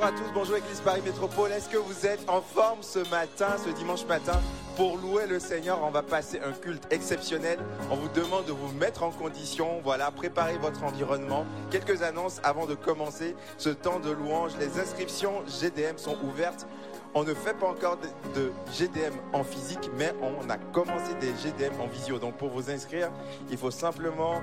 Bonjour à tous, bonjour Église Paris Métropole. Est-ce que vous êtes en forme ce matin, ce dimanche matin? Pour louer le Seigneur, on va passer un culte exceptionnel. On vous demande de vous mettre en condition. Voilà, préparez votre environnement. Quelques annonces avant de commencer ce temps de louange. Les inscriptions GDM sont ouvertes. On ne fait pas encore de, de GDM en physique, mais on a commencé des GDM en visio. Donc pour vous inscrire, il faut simplement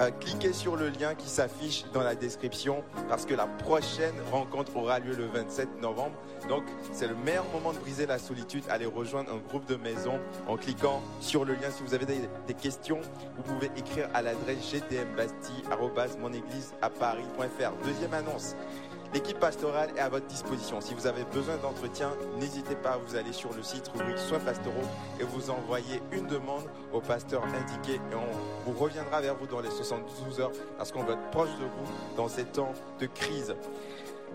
euh, cliquez sur le lien qui s'affiche dans la description parce que la prochaine rencontre aura lieu le 27 novembre. Donc c'est le meilleur moment de briser la solitude. Allez rejoindre un groupe de maison en cliquant sur le lien. Si vous avez des, questions, vous pouvez écrire à l'adresse gdmbastille.monéglise.paris.fr. Deuxième annonce. L'équipe pastorale est à votre disposition. Si vous avez besoin d'entretien, n'hésitez pas à vous aller sur le site rubrique soins pastoraux et vous envoyer une demande au pasteur indiqué et on vous reviendra vers vous dans les 72 heures parce qu'on va être proche de vous dans ces temps de crise.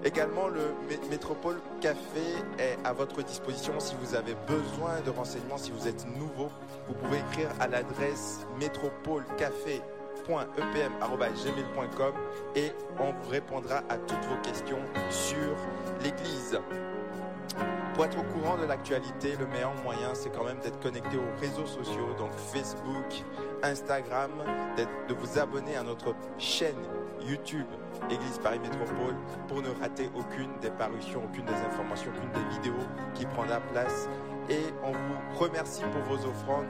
Également, le Mé- Métropole Café est à votre disposition si vous avez besoin de renseignements, si vous êtes nouveau. Vous pouvez écrire à l'adresse métropolecafé epm.gmail.com et on vous répondra à toutes vos questions sur l'Église. Pour être au courant de l'actualité, le meilleur moyen, c'est quand même d'être connecté aux réseaux sociaux, donc Facebook, Instagram, de vous abonner à notre chaîne YouTube Église Paris Métropole pour ne rater aucune des parutions, aucune des informations, aucune des vidéos qui prendra place. Et on vous remercie pour vos offrandes.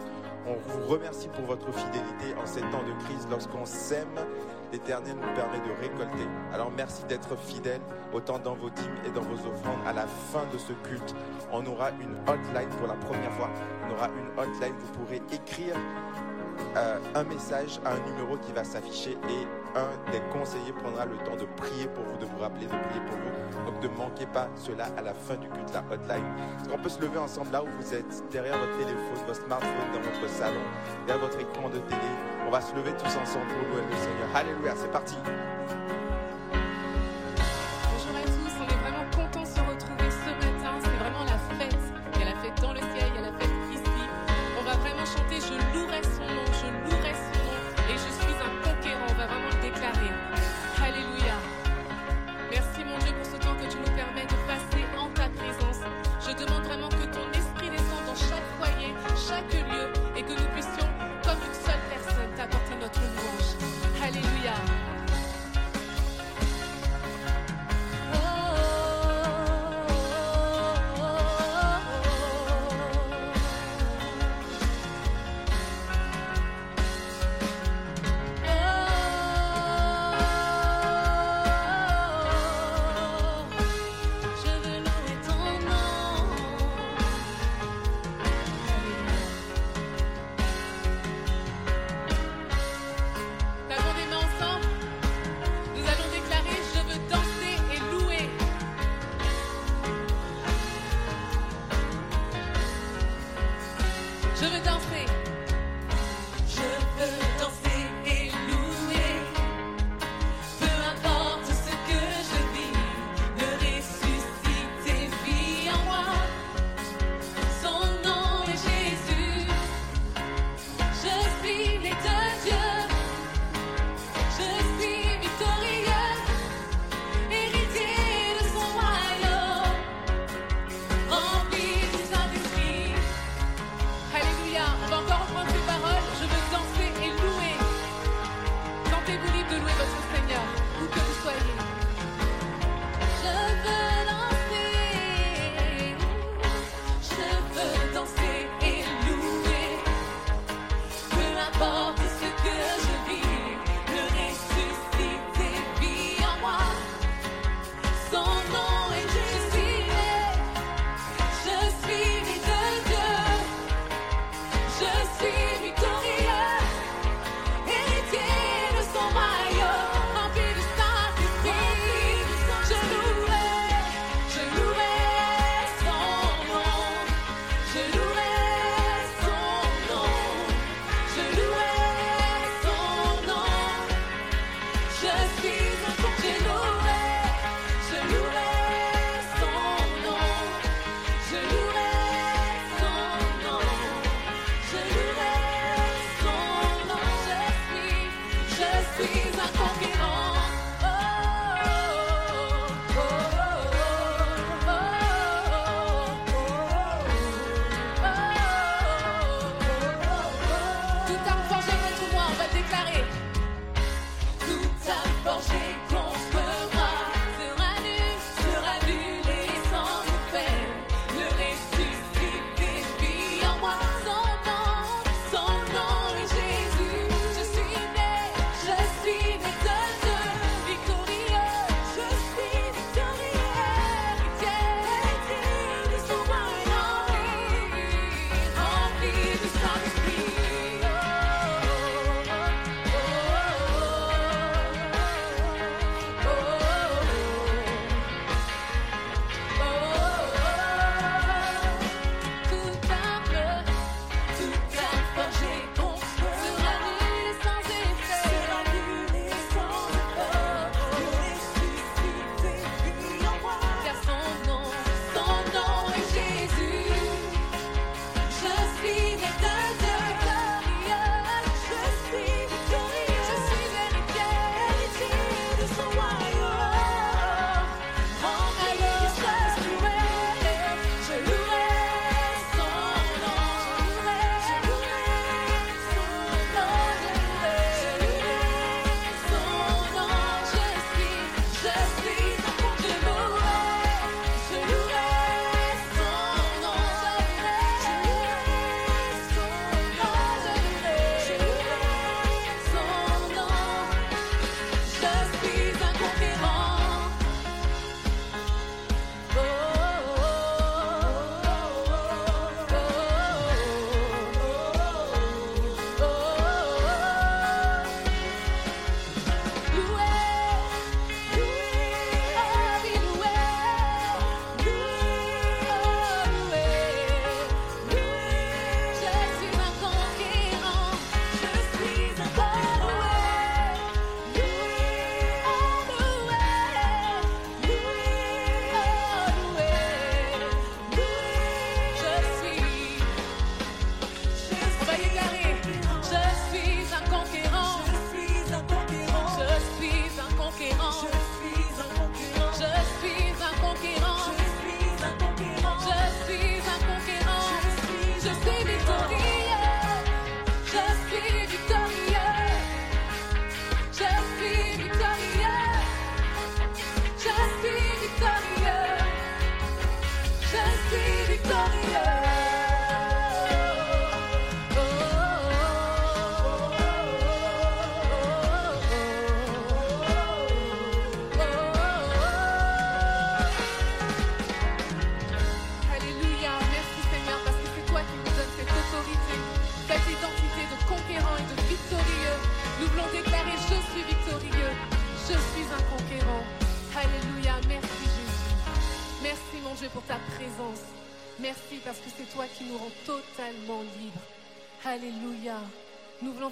On vous remercie pour votre fidélité en ces temps de crise. Lorsqu'on sème, l'Éternel nous permet de récolter. Alors merci d'être fidèles autant dans vos dîmes et dans vos offrandes. À la fin de ce culte, on aura une hotline pour la première fois. On aura une hotline. Vous pourrez écrire euh, un message à un numéro qui va s'afficher et un des conseillers prendra le temps de prier pour vous, de vous rappeler de prier pour vous. Donc ne manquez pas cela à la fin du culte, la hotline. Est-ce qu'on peut se lever ensemble là où vous êtes, derrière votre téléphone, votre smartphone, dans votre salon, derrière votre écran de télé On va se lever tous ensemble pour louer le Seigneur. Alléluia, c'est parti.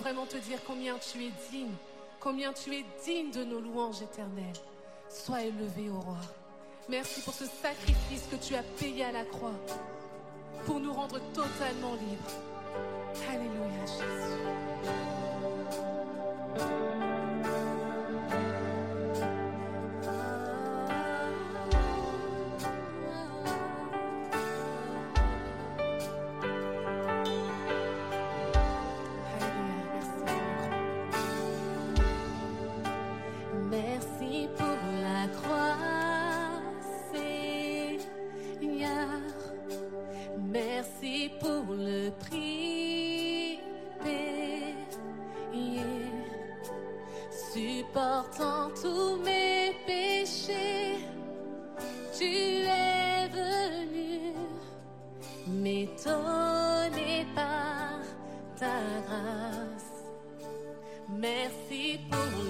Vraiment te dire combien tu es digne, combien tu es digne de nos louanges éternelles. Sois élevé au roi. Merci pour ce sacrifice que tu as payé à la croix pour nous rendre totalement libres. Supportant tous mes péchés. Tu es venu m'étonner par ta grâce. Merci pour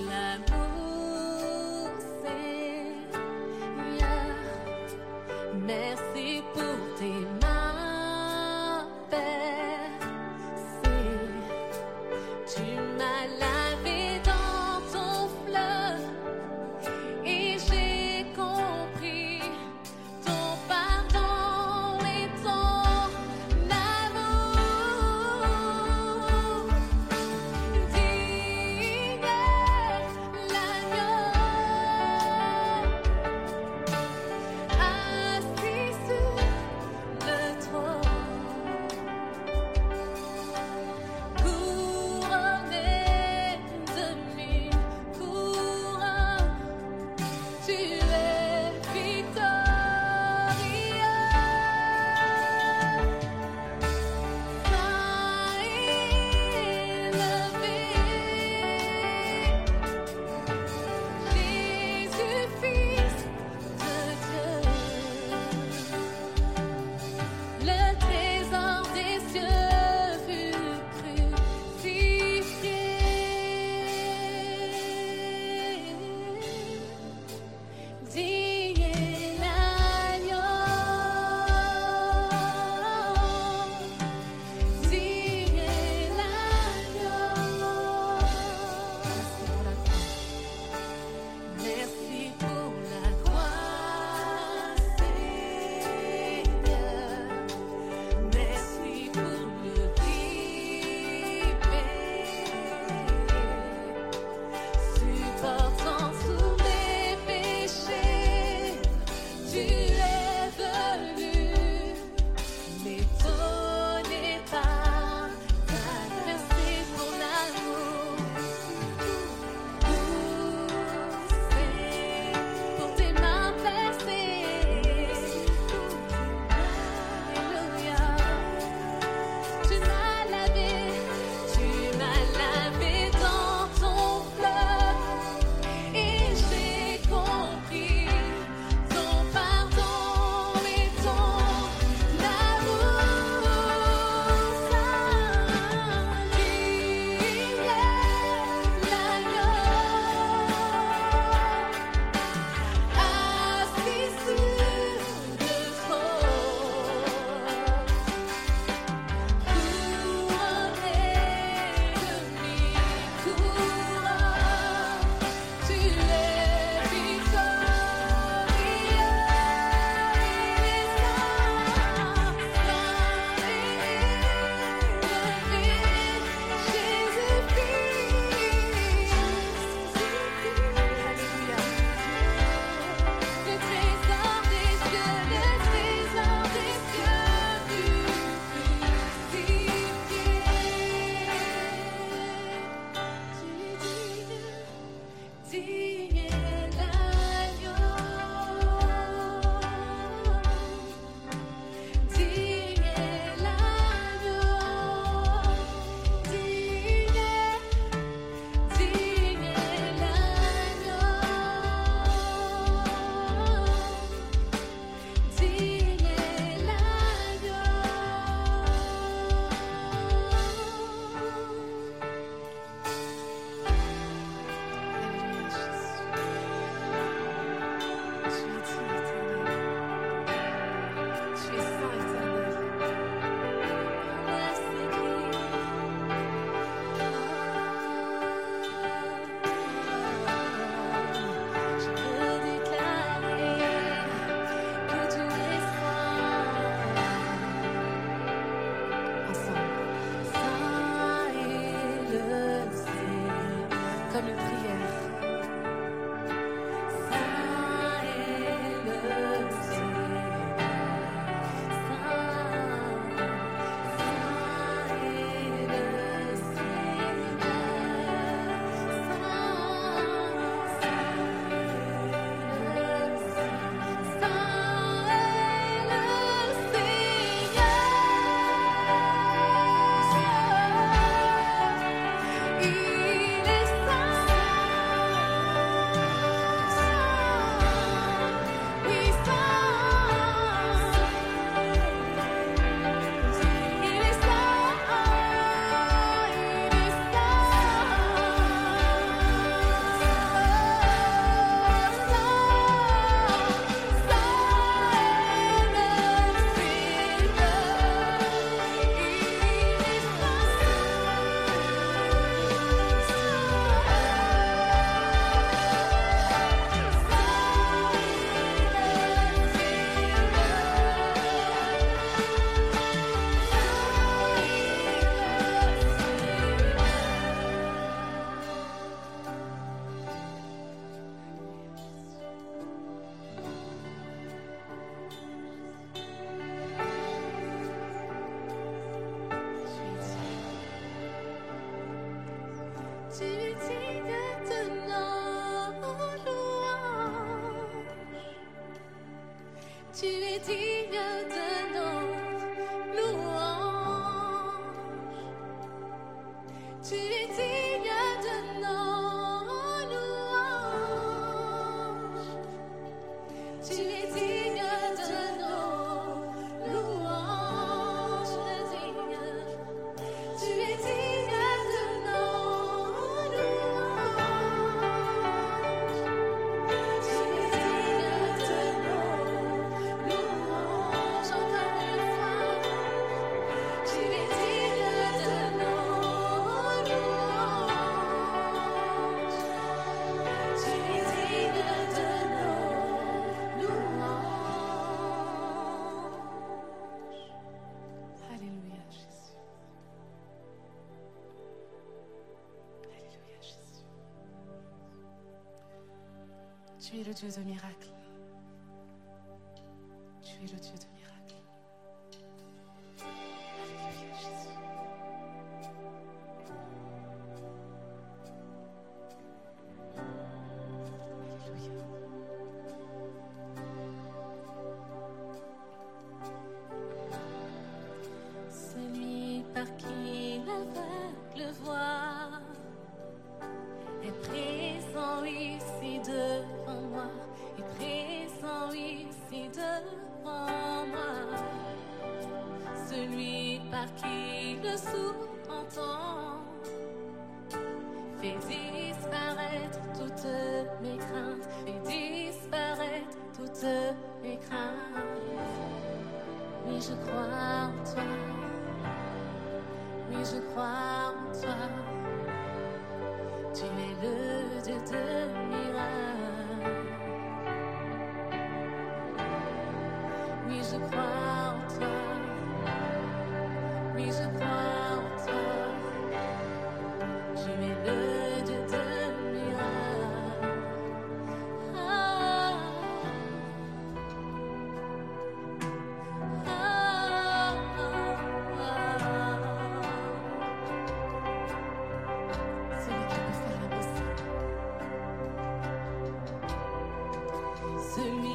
Dieu de miracles. Celui qui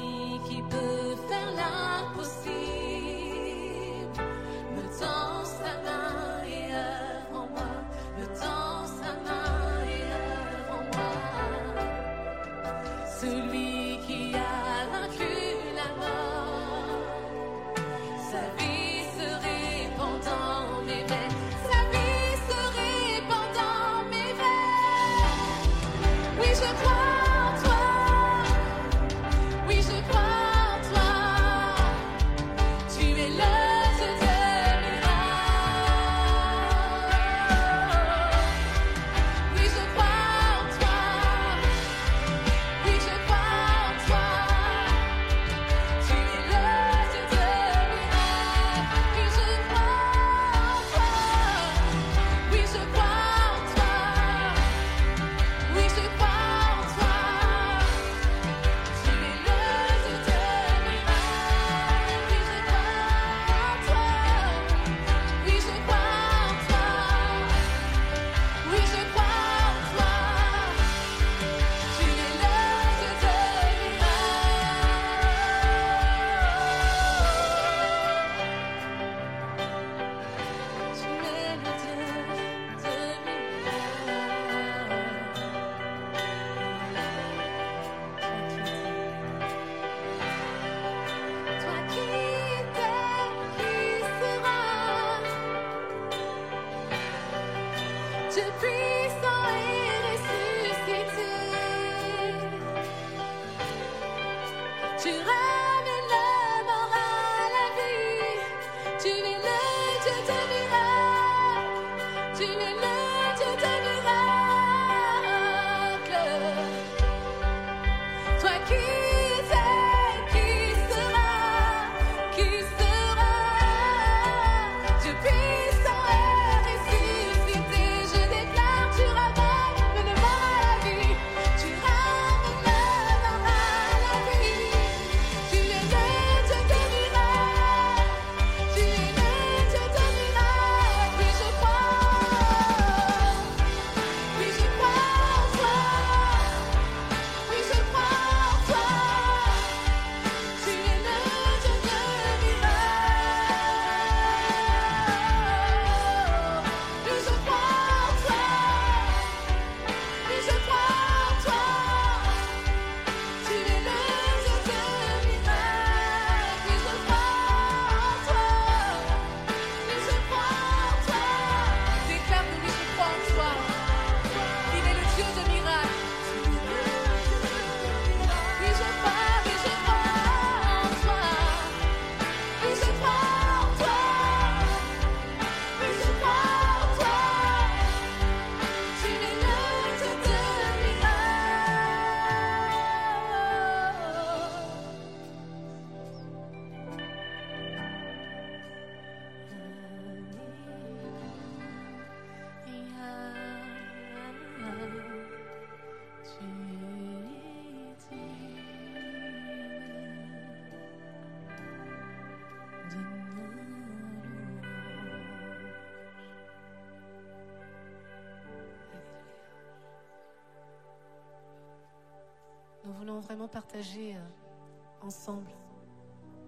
vraiment partager euh, ensemble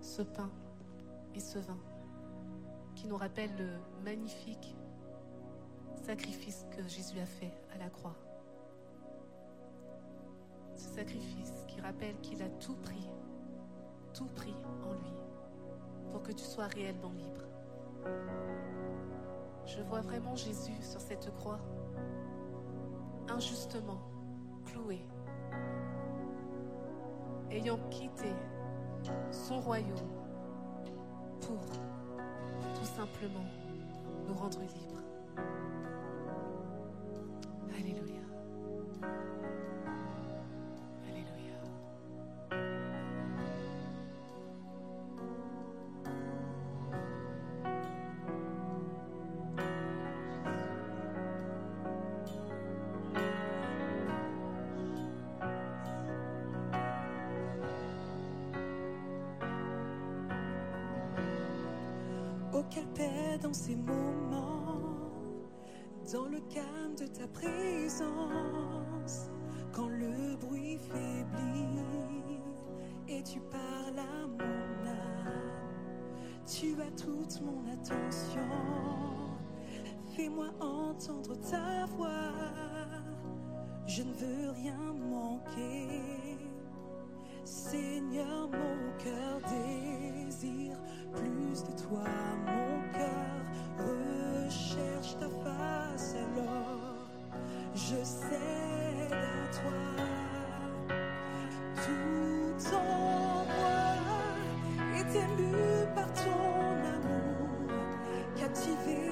ce pain et ce vin qui nous rappelle le magnifique sacrifice que Jésus a fait à la croix. Ce sacrifice qui rappelle qu'il a tout pris, tout pris en lui, pour que tu sois réellement libre. Je vois vraiment Jésus sur cette croix, injustement cloué, ayant quitté son royaume pour tout simplement nous rendre libres. Alléluia. Dans ces moments, dans le calme de ta présence, quand le bruit faiblit et tu parles à mon âme. Tu as toute mon attention, fais-moi entendre ta voix. Je ne veux rien manquer. Seigneur, mon cœur désire plus de toi. Ému par ton amour, captivé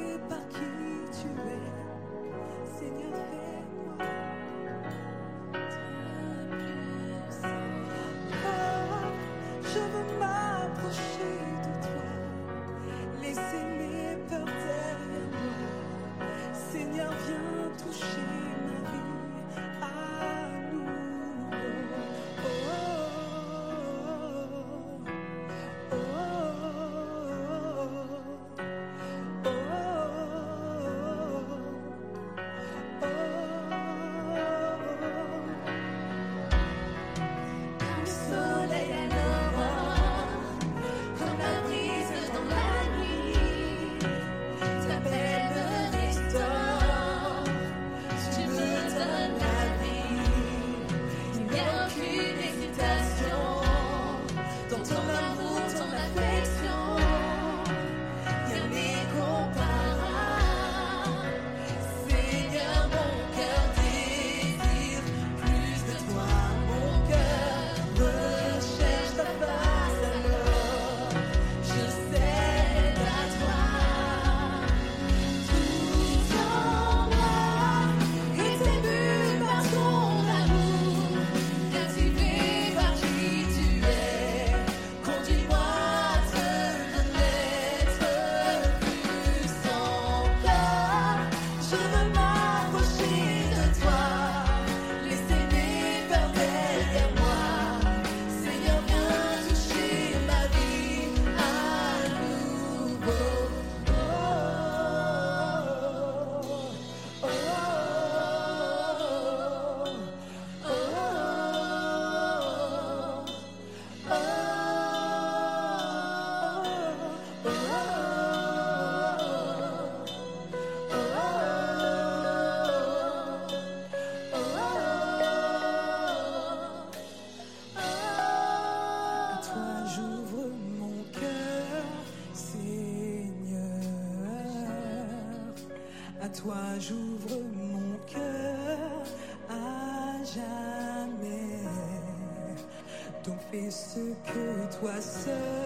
fais ce que toi seul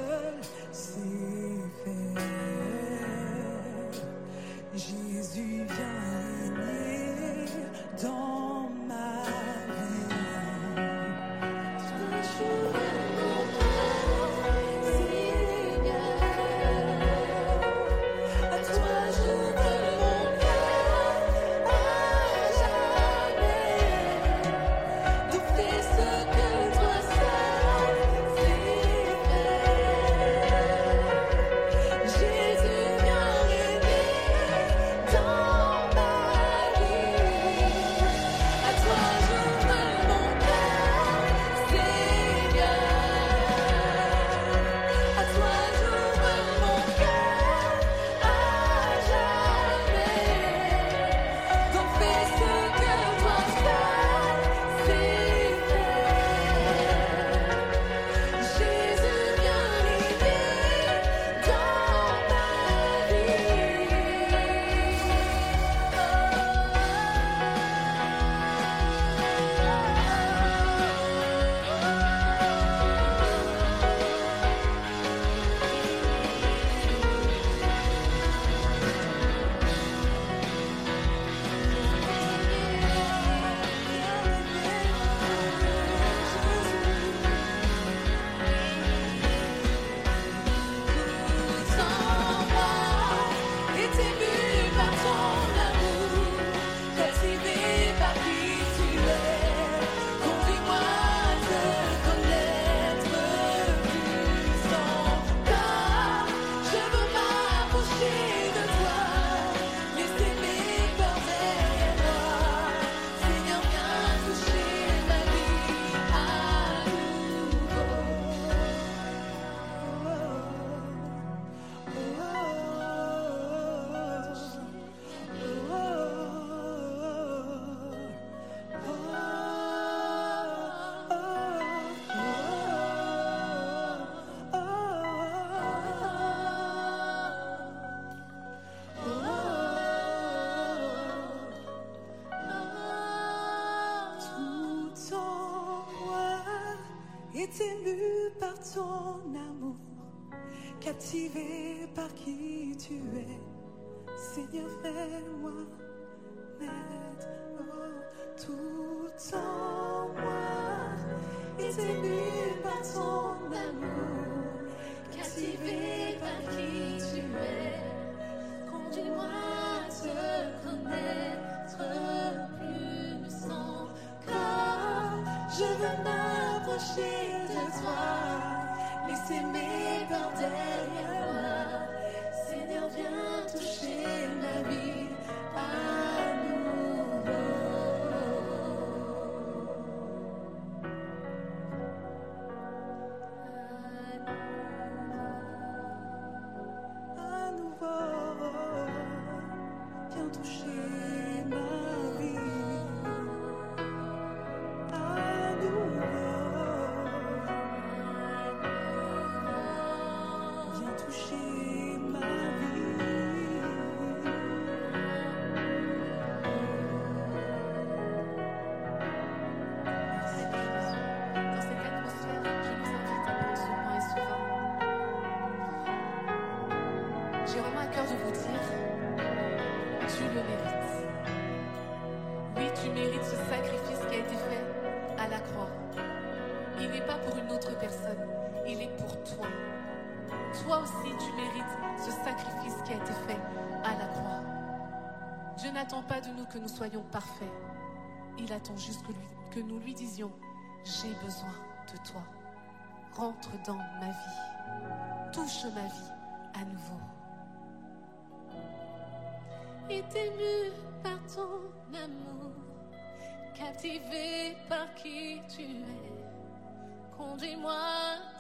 soyons parfaits. Il attend juste que, lui, que nous lui disions, j'ai besoin de toi. Rentre dans ma vie. Touche ma vie à nouveau. Et ému par ton amour, captivé par qui tu es, conduis-moi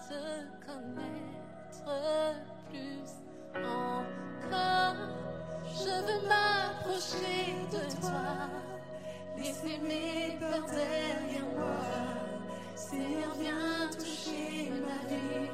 te connaître plus encore. Je veux m'approcher de toi. Laissez mes peurs derrière moi. Seigneur, viens toucher ma vie.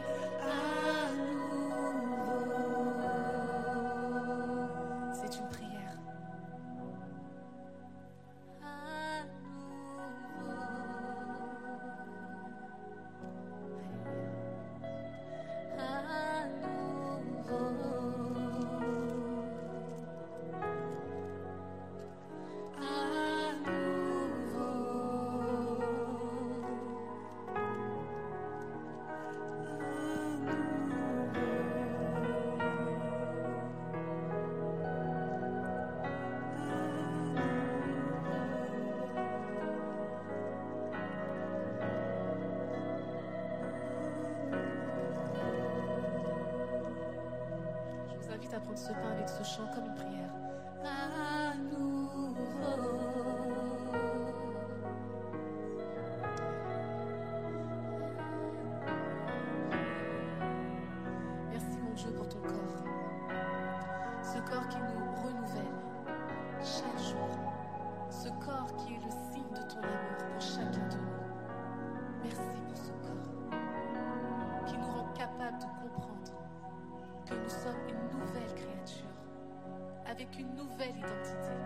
identité,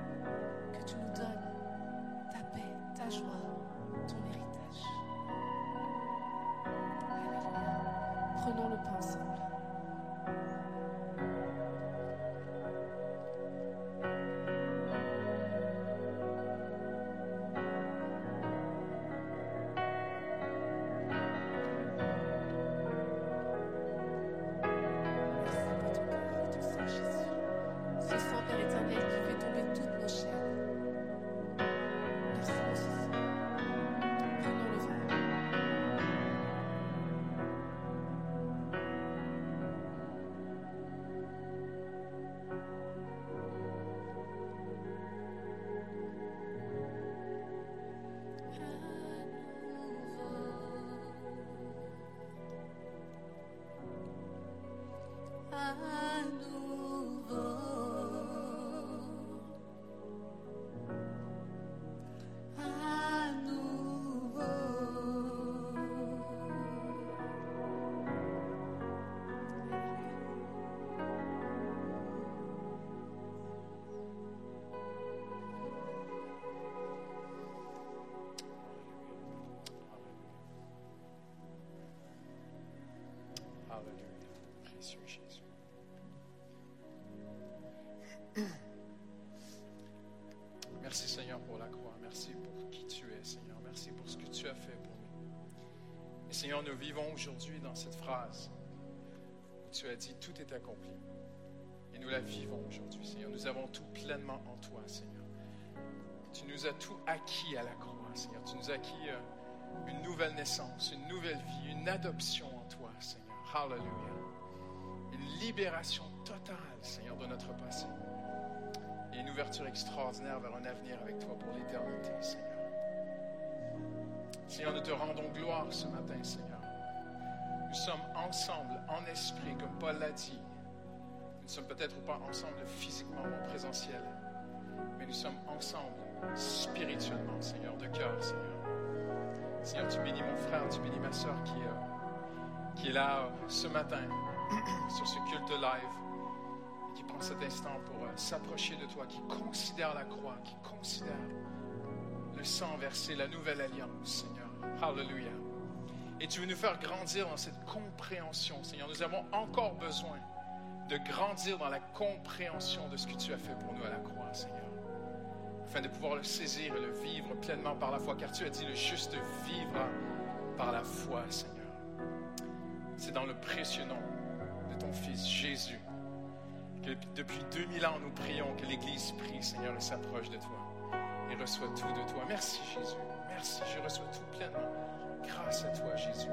que tu nous donnes ta paix, ta joie, ton héritage. Alléluia. Prenons le pensée. Nous. Vivons aujourd'hui dans cette phrase où tu as dit tout est accompli. Et nous la vivons aujourd'hui Seigneur. Nous avons tout pleinement en toi Seigneur. Tu nous as tout acquis à la croix Seigneur. Tu nous as acquis euh, une nouvelle naissance, une nouvelle vie, une adoption en toi Seigneur. Hallelujah. Une libération totale Seigneur de notre passé et une ouverture extraordinaire vers un avenir avec toi pour l'éternité, Seigneur. Seigneur, nous te rendons gloire ce matin, Seigneur. Nous sommes ensemble, en esprit, comme Paul l'a dit. Nous ne sommes peut-être pas ensemble physiquement ou en présentiel, mais nous sommes ensemble spirituellement, Seigneur, de cœur, Seigneur. Seigneur, tu bénis mon frère, tu bénis ma soeur qui, euh, qui est là euh, ce matin sur ce culte live qui prend cet instant pour euh, s'approcher de toi, qui considère la croix, qui considère le sang versé, la nouvelle alliance, Seigneur. Hallelujah. Et tu veux nous faire grandir dans cette compréhension, Seigneur. Nous avons encore besoin de grandir dans la compréhension de ce que tu as fait pour nous à la croix, Seigneur. Afin de pouvoir le saisir et le vivre pleinement par la foi, car tu as dit le juste vivra par la foi, Seigneur. C'est dans le précieux nom de ton Fils Jésus que depuis 2000 ans nous prions que l'Église prie, Seigneur, et s'approche de toi et reçoit tout de toi. Merci Jésus. Merci, je reçois tout pleinement. Grâce à toi, Jésus.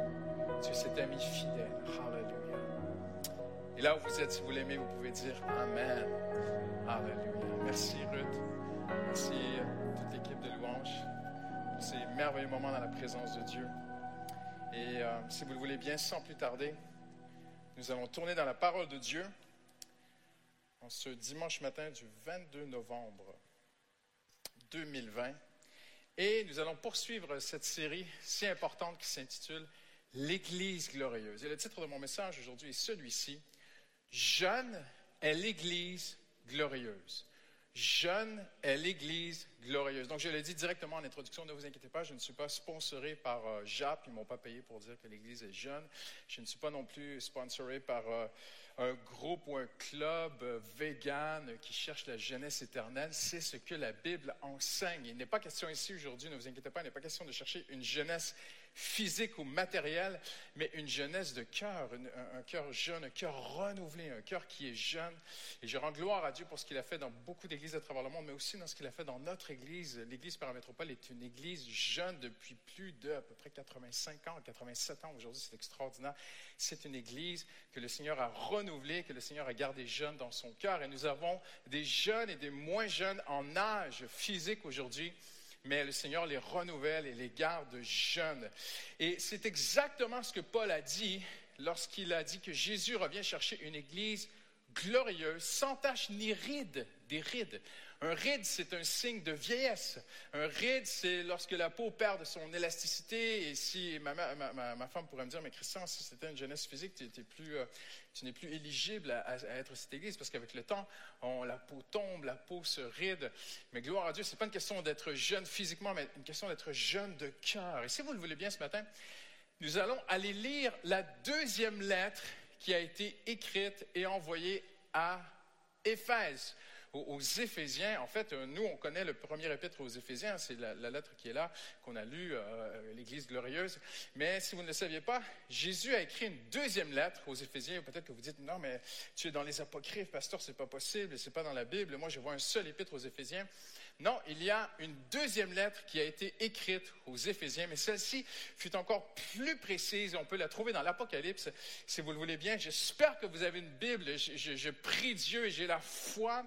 Tu es cet ami fidèle. Hallelujah. Et là où vous êtes, si vous l'aimez, vous pouvez dire Amen. Hallelujah. Merci Ruth. Merci à toute l'équipe de louange pour ces merveilleux moments dans la présence de Dieu. Et euh, si vous le voulez bien, sans plus tarder, nous allons tourner dans la parole de Dieu en ce dimanche matin du 22 novembre 2020. Et nous allons poursuivre cette série si importante qui s'intitule L'Église glorieuse. Et le titre de mon message aujourd'hui est celui-ci. Jeune est l'Église glorieuse. Jeune est l'Église glorieuse. Donc, je l'ai dit directement en introduction, ne vous inquiétez pas, je ne suis pas sponsoré par euh, JAP, ils ne m'ont pas payé pour dire que l'Église est jeune. Je ne suis pas non plus sponsoré par euh, un groupe ou un club euh, vegan qui cherche la jeunesse éternelle. C'est ce que la Bible enseigne. Il n'est pas question ici aujourd'hui, ne vous inquiétez pas, il n'est pas question de chercher une jeunesse physique ou matérielle, mais une jeunesse de cœur, un, un, cœur jeune, un cœur renouvelé, un cœur qui est jeune. Et je rends gloire à Dieu pour ce qu'il a fait dans beaucoup d'églises à travers le monde, mais aussi dans ce qu'il a fait dans notre église. L'église Paramétropole est une église jeune depuis plus de à peu près 85 ans, 87 ans aujourd'hui, c'est extraordinaire. C'est une église que le Seigneur a renouvelée, que le Seigneur a gardé jeune dans son cœur. Et nous avons des jeunes et des moins jeunes en âge physique aujourd'hui mais le Seigneur les renouvelle et les garde jeunes. Et c'est exactement ce que Paul a dit lorsqu'il a dit que Jésus revient chercher une église glorieuse, sans tache ni ride, des rides. Un ride, c'est un signe de vieillesse. Un ride, c'est lorsque la peau perd de son élasticité. Et si ma, femme pourrait me dire, mais Christian, si c'était une jeunesse physique, tu, plus, euh, tu n'es plus éligible à, être cette église parce qu'avec le temps, la peau tombe, la peau se ride. Mais gloire à Dieu, c'est pas une question d'être jeune physiquement, mais une question d'être jeune de cœur. Et si vous le voulez bien ce matin, nous allons aller lire la deuxième lettre qui a été écrite et envoyée à Éphèse aux, Éphésiens. En fait, euh, nous, on connaît le premier épître aux Éphésiens, c'est la, lettre qui est là, qu'on a lue, euh, l'Église glorieuse. Mais si vous ne le saviez pas, Jésus a écrit une deuxième lettre aux Éphésiens. Peut-être que vous dites, non, mais tu es dans les apocryphes, pasteur, c'est pas possible, c'est pas dans la Bible. Moi, je vois un seul épître aux Éphésiens. Non, il y a une deuxième lettre qui a été écrite aux Éphésiens, mais celle-ci fut encore plus précise. On peut la trouver dans l'Apocalypse, si vous le voulez bien. J'espère que vous avez une Bible. Je, prie Dieu et j'ai la foi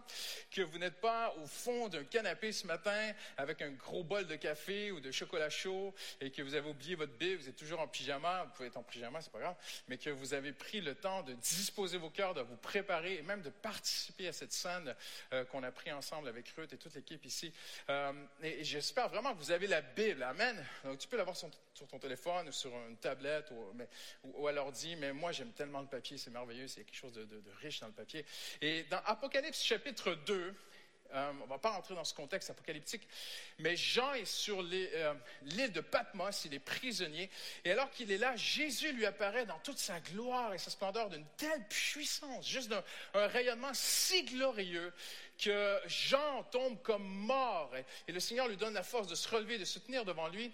que vous n'êtes pas au fond d'un canapé ce matin avec un gros bol de café ou de chocolat chaud et que vous avez oublié votre Bible, vous êtes toujours en pyjama. Vous pouvez être en pyjama, c'est pas grave, mais que vous avez pris le temps de disposer vos cœurs, de vous préparer et même de participer à cette scène euh, qu'on a pris ensemble avec Ruth et toute l'équipe ici euh, et, j'espère vraiment que vous avez la Bible. Amen. Donc, tu peux l'avoir sur, ton téléphone ou sur une tablette ou, mais, ou, à l'ordi, mais moi, j'aime tellement le papier, c'est merveilleux, c'est quelque chose de, de, de, riche dans le papier. Et dans Apocalypse chapitre 2, euh, on ne va pas rentrer dans ce contexte apocalyptique, mais Jean est sur euh, l'île de Patmos, il est prisonnier, et alors qu'il est là, Jésus lui apparaît dans toute sa gloire et sa splendeur d'une telle puissance, juste d'un rayonnement si glorieux que Jean tombe comme mort et, le Seigneur lui donne la force de se relever, de se tenir devant lui.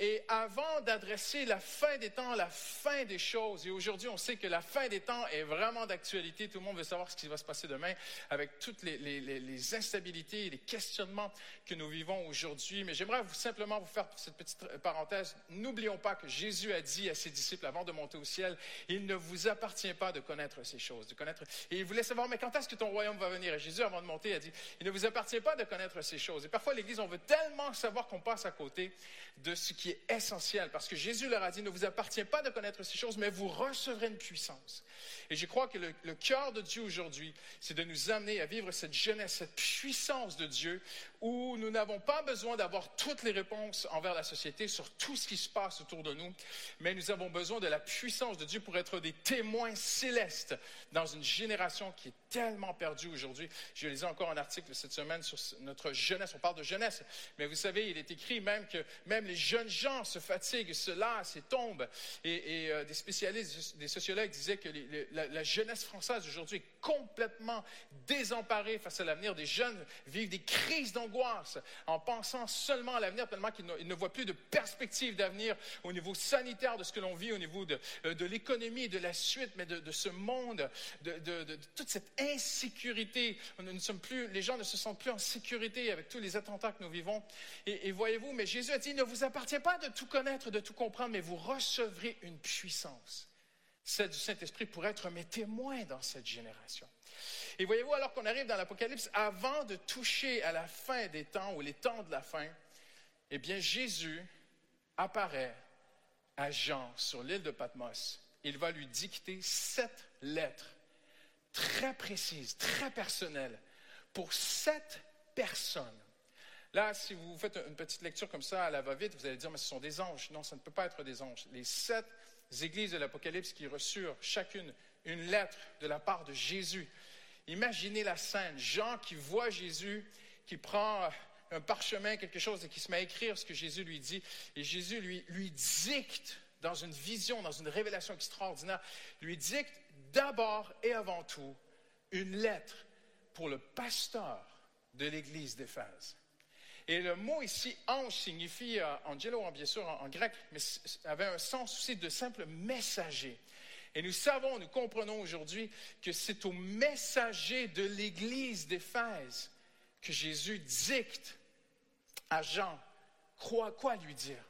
Et avant d'adresser la fin des temps, la fin des choses, et aujourd'hui on sait que la fin des temps est vraiment d'actualité, tout le monde veut savoir ce qui va se passer demain avec toutes les, instabilités et les questionnements que nous vivons aujourd'hui. Mais j'aimerais simplement vous faire cette petite parenthèse. N'oublions pas que Jésus a dit à ses disciples avant de monter au ciel, il ne vous appartient pas de connaître ces choses, de connaître. Et il voulait savoir, mais quand est-ce que ton royaume va venir? Et Jésus, avant de monter, a dit, il ne vous appartient pas de connaître ces choses. Et parfois, l'Église, on veut tellement savoir qu'on passe à côté de ce qui est essentiel, parce que Jésus leur a dit, ne vous appartient pas de connaître ces choses, mais vous recevrez une puissance. Et je crois que le cœur de Dieu aujourd'hui, c'est de nous amener à vivre cette jeunesse, cette puissance de Dieu, où nous n'avons pas besoin d'avoir toutes les réponses envers la société sur tout ce qui se passe autour de nous, mais nous avons besoin de la puissance de Dieu pour être des témoins célestes dans une génération qui est tellement perdue aujourd'hui. Je lisais encore un article cette semaine sur notre jeunesse. On parle de jeunesse, mais vous savez, il est écrit même que même les jeunes gens se fatiguent, se lassent et tombent. Et, euh, des spécialistes, des sociologues disaient que la, jeunesse française aujourd'hui est complètement désemparée face à l'avenir. Des jeunes vivent des crises en pensant seulement à l'avenir, tellement qu'ils ne, voient plus de perspective d'avenir au niveau sanitaire de ce que l'on vit, au niveau de, euh, l'économie, de la suite, mais de, ce monde, de, toute cette insécurité. Les gens ne se sentent plus en sécurité avec tous les attentats que nous vivons. Et, et voyez-vous, mais Jésus a dit, il ne vous appartient pas de tout connaître, de tout comprendre, mais vous recevrez une puissance, celle du Saint-Esprit, pour être mes témoins dans cette génération. Et voyez-vous, alors qu'on arrive dans l'Apocalypse, avant de toucher à la fin des temps ou les temps de la fin, eh bien, Jésus apparaît à Jean sur l'île de Patmos. Il va lui dicter sept lettres très précises, très personnelles, pour sept personnes. Là, si vous faites une petite lecture comme ça à la va-vite, vous allez dire, mais ce sont des anges. Non, ça ne peut pas être des anges. Les sept églises de l'Apocalypse qui reçurent chacune une lettre de la part de Jésus Imaginez la scène. Jean qui voit Jésus, qui prend un parchemin, quelque chose, et qui se met à écrire ce que Jésus lui dit. Et Jésus lui, dicte, dans une vision, dans une révélation extraordinaire, lui dicte d'abord et avant tout une lettre pour le pasteur de l'église d'Éphèse. Et le mot ici, ange, signifie, euh, angelo, bien sûr, en, grec, mais avait un sens aussi de simple messager. Et nous savons, nous comprenons aujourd'hui que c'est au messager de l'Église d'Éphèse que Jésus dicte à Jean quoi, quoi lui dire?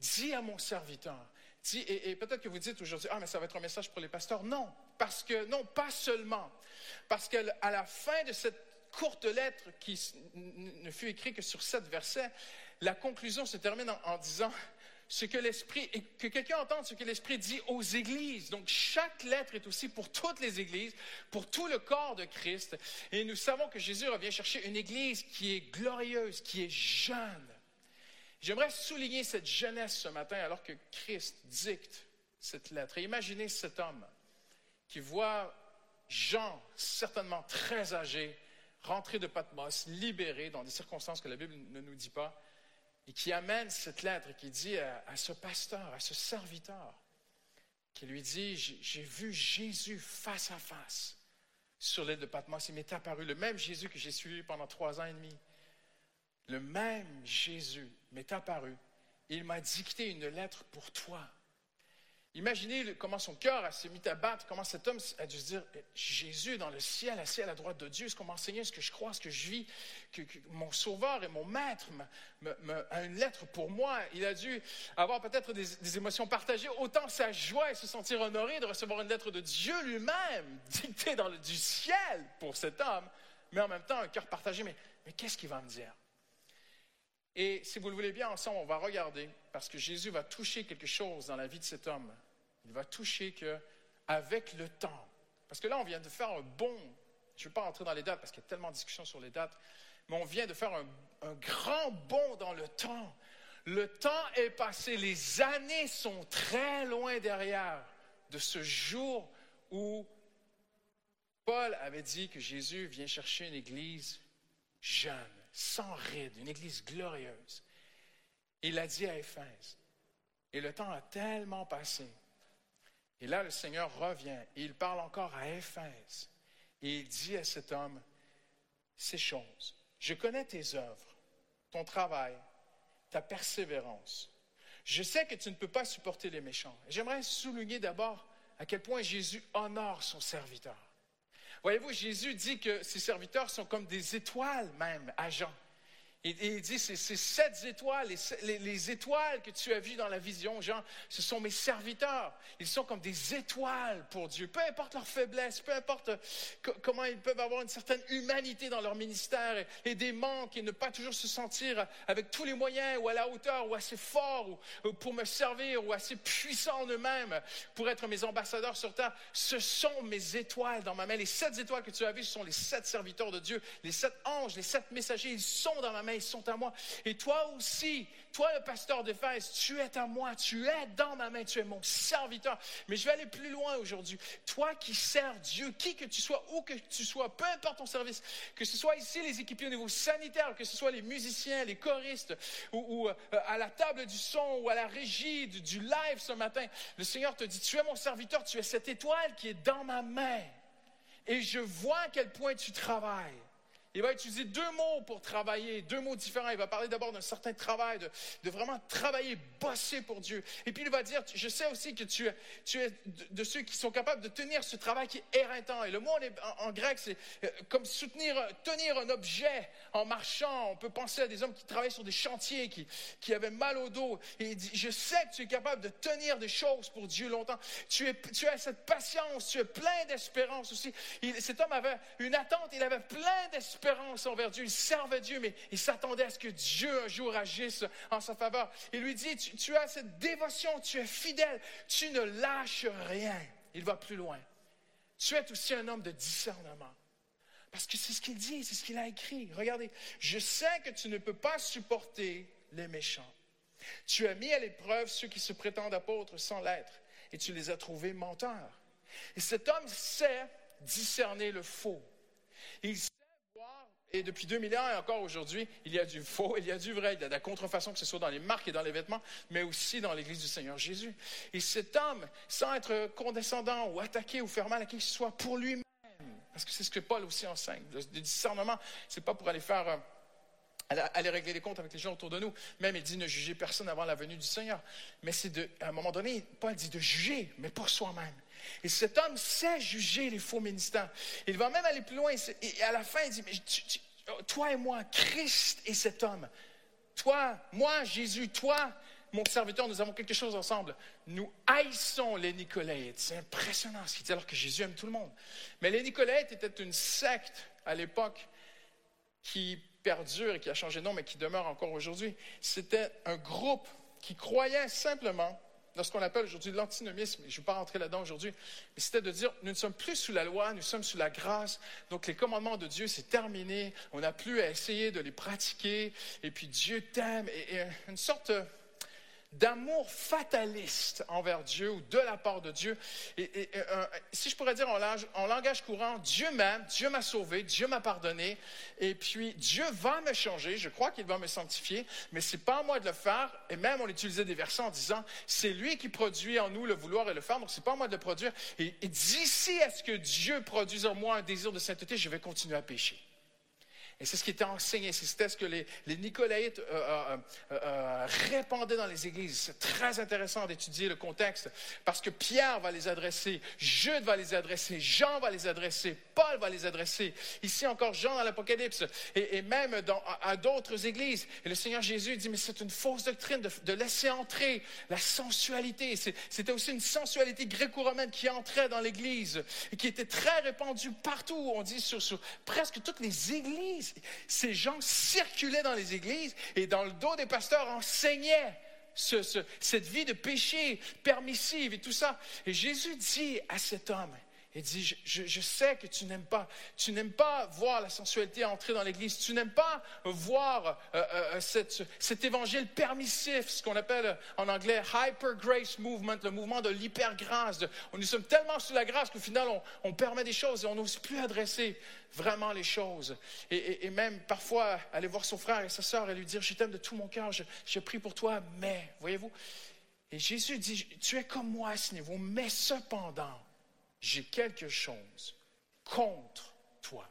Dis à mon serviteur. Dis, et, peut-être que vous dites aujourd'hui, ah, mais ça va être un message pour les pasteurs. Non, parce que, non, pas seulement. Parce qu'à la fin de cette courte lettre qui ne fut écrite que sur sept versets, la conclusion se termine en disant, ce que l'Esprit, que quelqu'un entende ce que l'Esprit dit aux églises. Donc, chaque lettre est aussi pour toutes les églises, pour tout le corps de Christ. Et nous savons que Jésus revient chercher une église qui est glorieuse, qui est jeune. J'aimerais souligner cette jeunesse ce matin alors que Christ dicte cette lettre. Et imaginez cet homme qui voit Jean, certainement très âgé, rentrer de Patmos, libéré dans des circonstances que la Bible ne nous dit pas et qui amène cette lettre qui dit à, ce pasteur, à ce serviteur, qui lui dit, j'ai vu Jésus face à face sur l'île de Patmos. Il m'est apparu le même Jésus que j'ai suivi pendant trois ans et demi. Le même Jésus m'est apparu. Il m'a dicté une lettre pour toi. Imaginez comment son cœur s'est mis à battre, comment cet homme a dû se dire Jésus dans le ciel, assis à la droite de Dieu, ce qu'on m'a enseigné, ce que je crois, ce que je vis, que, mon sauveur et mon maître a une lettre pour moi. Il a dû avoir peut-être des, émotions partagées, autant sa joie et se sentir honoré de recevoir une lettre de Dieu lui-même, dictée du ciel pour cet homme, mais en même temps un cœur partagé. Mais qu'est-ce qu'il va me dire? Et si vous le voulez bien, ensemble, on va regarder, parce que Jésus va toucher quelque chose dans la vie de cet homme. Il va toucher que avec le temps, parce que là, on vient de faire un bond, je ne vais pas entrer dans les dates parce qu'il y a tellement de discussions sur les dates, mais on vient de faire un, un grand bond dans le temps. Le temps est passé, les années sont très loin derrière de ce jour où Paul avait dit que Jésus vient chercher une église jeune, sans ride, une église glorieuse. Il l'a dit à Éphèse. Et le temps a tellement passé. Et là, le Seigneur revient et il parle encore à Éphèse. Et il dit à cet homme ces choses. Je connais tes œuvres, ton travail, ta persévérance. Je sais que tu ne peux pas supporter les méchants. J'aimerais souligner d'abord à quel point Jésus honore son serviteur. Voyez-vous, Jésus dit que ses serviteurs sont comme des étoiles même à Jean. Et, il dit, c'est ces sept étoiles, les, étoiles que tu as vues dans la vision, Jean, ce sont mes serviteurs. Ils sont comme des étoiles pour Dieu. Peu importe leur faiblesse, peu importe comment ils peuvent avoir une certaine humanité dans leur ministère et, des manques et ne pas toujours se sentir avec tous les moyens ou à la hauteur ou assez forts pour me servir ou assez puissants en eux-mêmes pour être mes ambassadeurs sur terre. Ce sont mes étoiles dans ma main. Les sept étoiles que tu as vues, ce sont les sept serviteurs de Dieu, les sept anges, les sept messagers. Ils sont dans ma main ils sont à moi. Et toi aussi, toi le pasteur d'Éphèse, tu es à moi, tu es dans ma main, tu es mon serviteur. Mais je vais aller plus loin aujourd'hui. Toi qui sers Dieu, qui que tu sois, où que tu sois, peu importe ton service, que ce soit ici les équipiers au niveau sanitaire, que ce soit les musiciens, les choristes, ou, euh, à la table du son, ou à la régie du, du live ce matin, le Seigneur te dit, tu es mon serviteur, tu es cette étoile qui est dans ma main. Et je vois à quel point tu travailles. Il va utiliser deux mots pour travailler, deux mots différents. Il va parler d'abord d'un certain travail, de, vraiment travailler, bosser pour Dieu. Et puis il va dire, je sais aussi que tu, es de, ceux qui sont capables de tenir ce travail qui est éreintant. Et le mot en, grec, c'est euh, comme soutenir, tenir un objet en marchant. On peut penser à des hommes qui travaillent sur des chantiers, qui, qui avaient mal au dos. Et il dit, je sais que tu es capable de tenir des choses pour Dieu longtemps. Tu, es, tu as cette patience, tu es plein d'espérance aussi. cet homme avait une attente, il avait plein d'espérance envers Dieu. Il servait Dieu, mais il s'attendait à ce que Dieu un jour agisse en sa faveur. Il lui dit, tu, as cette dévotion, tu es fidèle, tu ne lâches rien. Il va plus loin. Tu es aussi un homme de discernement. Parce que c'est ce qu'il dit, c'est ce qu'il a écrit. Regardez, je sais que tu ne peux pas supporter les méchants. Tu as mis à l'épreuve ceux qui se prétendent apôtres sans l'être, et tu les as trouvés menteurs. Et cet homme sait discerner le faux. Il et depuis 2000 ans et encore aujourd'hui, il y a du faux, il y a du vrai, il y a de la contrefaçon, que ce soit dans les marques et dans les vêtements, mais aussi dans l'Église du Seigneur Jésus. Et cet homme, sans être condescendant ou attaqué ou faire mal à qui que ce soit, pour lui-même, parce que c'est ce que Paul aussi enseigne, le, discernement, c'est pas pour aller faire... Euh, aller régler les comptes avec les gens autour de nous. Même, il dit ne juger personne avant la venue du Seigneur. Mais c'est à un moment donné, Paul dit de juger, mais pour soi-même. Et cet homme sait juger les faux ministères. Il va même aller plus loin. Et à la fin, il dit, mais toi et moi, Christ et cet homme, toi, moi, Jésus, toi, mon serviteur, nous avons quelque chose ensemble. Nous haïssons les Nicolaïtes. C'est impressionnant ce qu'il dit alors que Jésus aime tout le monde. Mais les Nicolaïtes étaient une secte à l'époque qui perdure et qui a changé de nom, mais qui demeure encore aujourd'hui. C'était un groupe qui croyait simplement dans ce qu'on appelle aujourd'hui l'antinomisme, je ne vais pas rentrer là-dedans aujourd'hui, mais c'était de dire, nous ne sommes plus sous la loi, nous sommes sous la grâce, donc les commandements de Dieu, c'est terminé, on n'a plus à essayer de les pratiquer, et puis Dieu t'aime, et, une sorte d'amour fataliste envers Dieu ou de la part de Dieu. Et, euh, si je pourrais dire en, langage courant, Dieu m'aime, Dieu m'a sauvé, Dieu m'a pardonné, et puis Dieu va me changer, je crois qu'il va me sanctifier, mais c'est pas à moi de le faire. Et même on utilisait des versets en disant, c'est lui qui produit en nous le vouloir et le faire, donc c'est pas à moi de le produire. Et, et d'ici à ce que Dieu produise en moi un désir de sainteté, je vais continuer à pécher. Et c'est ce qui était enseigné, c'était ce que les, les Nicolaïtes euh, euh, euh, répandaient dans les églises. C'est très intéressant d'étudier le contexte parce que Pierre va les adresser, Jude va les adresser, Jean va les adresser, Paul va les adresser. Ici encore Jean dans l'Apocalypse et, et, même à, d'autres églises. Et le Seigneur Jésus dit, mais c'est une fausse doctrine de, de laisser entrer la sensualité. C'était aussi une sensualité gréco-romaine qui entrait dans l'église et qui était très répandue partout. On dit sur, sur presque toutes les églises ces gens circulaient dans les églises et dans le dos des pasteurs enseignaient cette vie de péché permissive et tout ça. Et Jésus dit à cet homme, Il dit, je, sais que tu n'aimes pas, tu n'aimes pas voir la sensualité entrer dans l'Église, tu n'aimes pas voir euh, euh, cette- cet évangile permissif, ce qu'on appelle en anglais hyper grace movement, le mouvement de l'hyper-grâce. Nous sommes tellement sous la grâce qu'au final, on, permet des choses et on n'ose plus adresser vraiment les choses. Et même parfois, aller voir son frère et sa sœur et lui dire, je t'aime de tout mon cœur, je, je prie pour toi, mais, voyez-vous, et Jésus dit, tu es comme moi à ce niveau, mais cependant, j'ai quelque chose contre toi.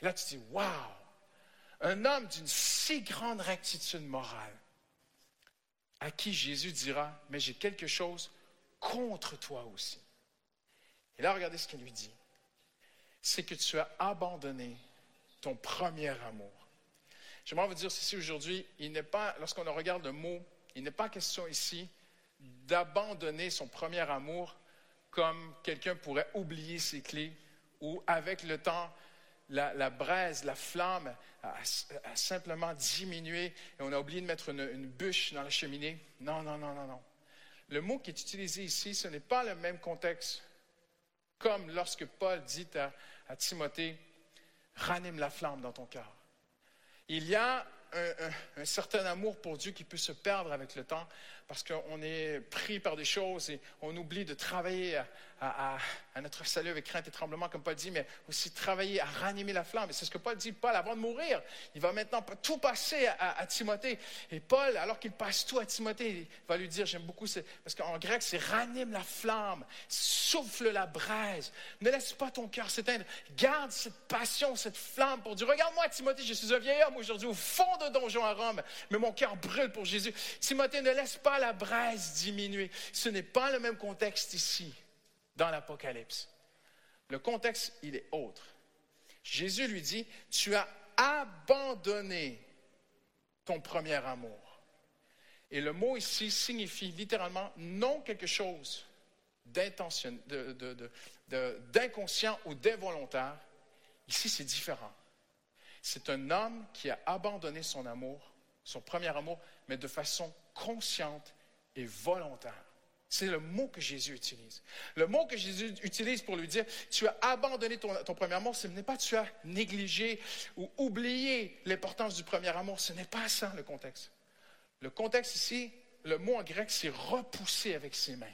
Et là, tu dis, waouh, un homme d'une si grande rectitude morale, à qui Jésus dira, mais j'ai quelque chose contre toi aussi. Et là, regardez ce qu'il lui dit. C'est que tu as abandonné ton premier amour. J'aimerais vous dire ceci aujourd'hui, il n'est pas, lorsqu'on regarde le mot, il n'est pas question ici d'abandonner son premier amour comme quelqu'un pourrait oublier ses clés ou avec le temps, la, braise, la flamme a, simplement diminué et on a oublié de mettre une, bûche dans la cheminée. Non, non, non, non, non. Le mot qui est utilisé ici, ce n'est pas le même contexte comme lorsque Paul dit à, à Timothée, ranime la flamme dans ton cœur. Il y a un certain amour pour Dieu qui peut se perdre avec le temps parce qu'on est pris par des choses et on oublie de travailler à, notre salut avec crainte et tremblement, comme Paul dit, mais aussi travailler à ranimer la flamme. Et c'est ce que Paul dit, Paul, avant de mourir, il va maintenant tout passer à, Timothée. Et Paul, alors qu'il passe tout à Timothée, il va lui dire, j'aime beaucoup, ce- parce qu'en grec, c'est ranime la flamme, souffle la braise, ne laisse pas ton cœur s'éteindre, garde cette passion, cette flamme pour Dieu. Regarde-moi, Timothée, je suis un vieil homme aujourd'hui au fond de donjon à Rome, mais mon cœur brûle pour Jésus. Timothée, ne laisse pas la braise diminuer. Ce n'est pas le même contexte ici, dans l'Apocalypse. Le contexte, il est autre. Jésus lui dit, tu as abandonné ton premier amour. Et le mot ici signifie littéralement non quelque chose d'inconscient ou d'involontaire. Ici, c'est différent. C'est un homme qui a abandonné son amour, son premier amour, mais de façon consciente et volontaire. C'est le mot que Jésus utilise. Le mot que Jésus utilise pour lui dire, tu as abandonné ton, premier amour, ce n'est pas tu as négligé ou oublié l'importance du premier amour, ce n'est pas ça le contexte. Le contexte ici, le mot en grec, c'est repousser avec ses mains.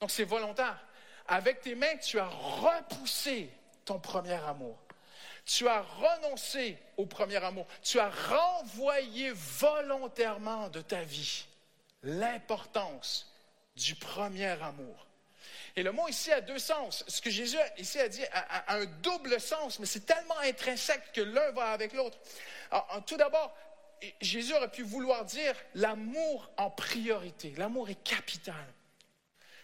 Donc c'est volontaire. Avec tes mains, tu as repoussé ton premier amour. Tu as renoncé au premier amour. Tu as renvoyé volontairement de ta vie l'importance du premier amour. Et le mot ici a deux sens. Ce que Jésus ici a dit a, a- un double sens, mais c'est tellement intrinsèque que l'un va avec l'autre. Tout d'abord, Jésus aurait pu vouloir dire l'amour en priorité. L'amour est capital.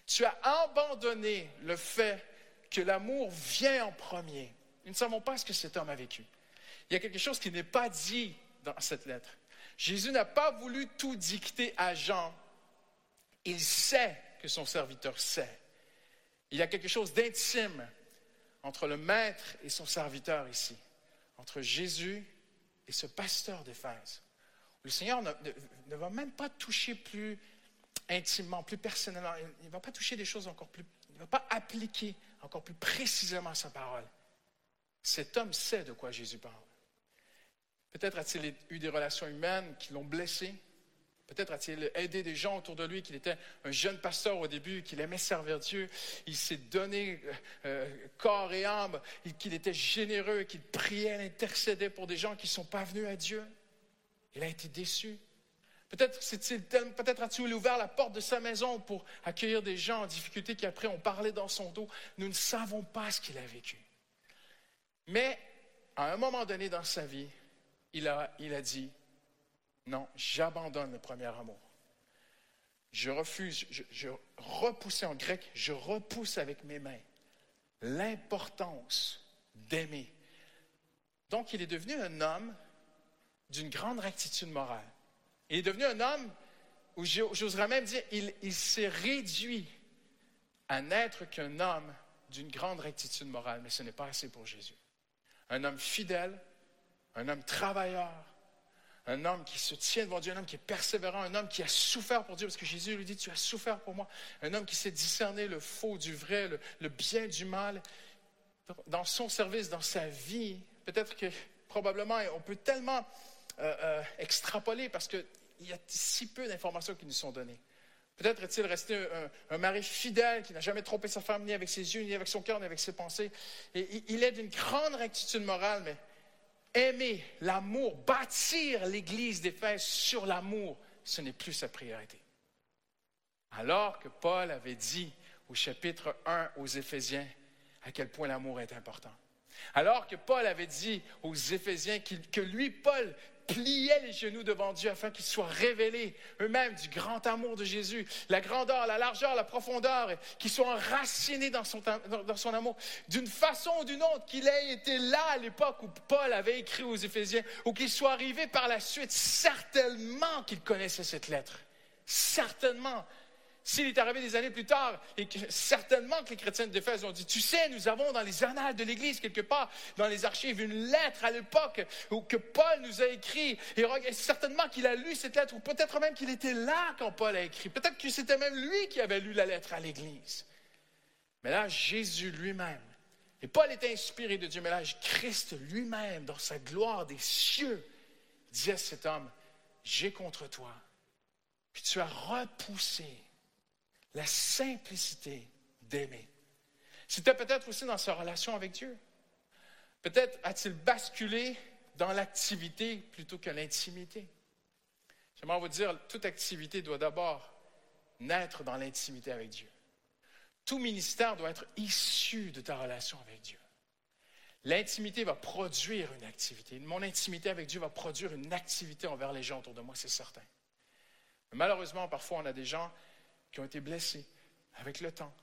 Tu as abandonné le fait que l'amour vient en premier. Nous ne savons pas ce que cet homme a vécu. Il y a quelque chose qui n'est pas dit dans cette lettre. Jésus n'a pas voulu tout dicter à Jean. Il sait que son serviteur sait. Il y a quelque chose d'intime entre le maître et son serviteur ici, entre Jésus et ce pasteur d'Éphèse. Le Seigneur ne, ne- ne va même pas toucher plus intimement, plus personnellement. Il ne va pas toucher des choses encore plus. Il ne va pas appliquer encore plus précisément sa parole. Cet homme sait de quoi Jésus parle. Peut-être a-t-il eu des relations humaines qui l'ont blessé. Peut-être a-t-il aidé des gens autour de lui, qu'il était un jeune pasteur au début, qu'il aimait servir Dieu. Il s'est donné euh, euh, corps et âme, qu'il était généreux, qu'il priait, il intercédait pour des gens qui ne sont pas venus à Dieu. Il a été déçu. Peut-être a-t-il ouvert la porte de sa maison pour accueillir des gens en difficulté qui après ont parlé dans son dos. Nous ne savons pas ce qu'il a vécu. Mais à un moment donné dans sa vie, il a, dit, non, j'abandonne le premier amour. Je refuse, je, repousse en grec, je repousse avec mes mains l'importance d'aimer. Donc il est devenu un homme d'une grande rectitude morale. Il est devenu un homme où j'o- j'oserais même dire, il s'est réduit à n'être qu'un homme d'une grande rectitude morale, mais ce n'est pas assez pour Jésus. Un homme fidèle, un homme travailleur, Un homme qui se tient devant Dieu, un homme qui est persévérant, un homme qui a souffert pour Dieu, parce que Jésus lui dit, tu as souffert pour moi. Un homme qui sait discerner le faux du vrai, le, bien du mal. Dans son service, dans sa vie, peut-être que probablement on peut tellement euh, euh, extrapoler parce qu'il y a si peu d'informations qui nous sont données. Peut-être est-il resté un, mari fidèle qui n'a jamais trompé sa femme ni avec ses yeux, ni avec son cœur, ni avec ses pensées. Et il est d'une grande rectitude morale, mais aimer l'amour, bâtir l'Église d'Éphèse sur l'amour, ce n'est plus sa priorité. Alors que Paul avait dit au chapitre 1 aux Éphésiens à quel point l'amour est important. Alors que Paul avait dit aux Éphésiens que lui, Paul, pliait les genoux devant Dieu afin qu'ils soient révélés eux-mêmes du grand amour de Jésus, la grandeur, la largeur, la profondeur, qu'ils soient enracinés dans son, dans son amour, d'une façon ou d'une autre, qu'il ait été là à l'époque où Paul avait écrit aux Éphésiens, ou qu'il soit arrivé par la suite, certainement qu'il connaissait cette lettre. Certainement. S'il est arrivé des années plus tard, et certainement que les chrétiens d'Éphèse ont dit, tu sais, nous avons dans les annales de l'Église, quelque part, dans les archives, une lettre à l'époque que Paul nous a écrit, et certainement qu'il a lu cette lettre, ou peut-être même qu'il était là quand Paul a écrit. Peut-être que c'était même lui qui avait lu la lettre à l'Église. Mais là, Jésus lui-même, et Paul était inspiré de Dieu, mais là, Christ lui-même, dans sa gloire des cieux, dit à cet homme, j'ai contre toi, puis tu as repoussé la simplicité d'aimer. C'était peut-être aussi dans sa relation avec Dieu. Peut-être a-t-il basculé dans l'activité plutôt que l'intimité. J'aimerais vous dire, toute activité doit d'abord naître dans l'intimité avec Dieu. Tout ministère doit être issu de ta relation avec Dieu. L'intimité va produire une activité. Mon intimité avec Dieu va produire une activité envers les gens autour de moi, c'est certain. malheureusement, parfois, on a des gens qui ont été blessés avec le temps.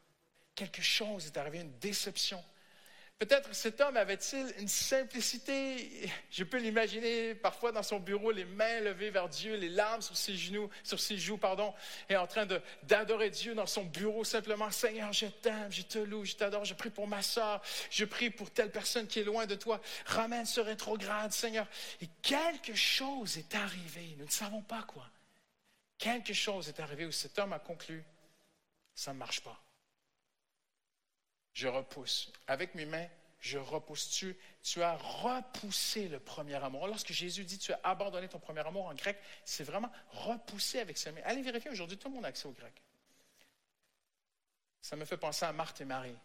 Quelque chose est arrivé, une déception. Peut-être cet homme avait-il une simplicité, je peux l'imaginer parfois dans son bureau, les mains levées vers Dieu, les larmes sur ses genoux, sur ses joues, pardon, et en train d'adorer Dieu dans son bureau simplement, Seigneur, je t'aime, je te loue, je t'adore, je prie pour ma soeur, je prie pour telle personne qui est loin de toi, ramène ce rétrograde, Seigneur. Et quelque chose est arrivé, nous ne savons pas quoi. Quelque chose est arrivé où cet homme a conclu, ça ne marche pas. Je repousse. Avec mes mains, je repousse. Tu, tu as repoussé le premier amour. Lorsque Jésus dit tu as abandonné ton premier amour en grec, c'est vraiment repousser avec ses mains. Allez vérifier aujourd'hui, tout le monde a accès au grec. Ça me fait penser à Marthe et Marie.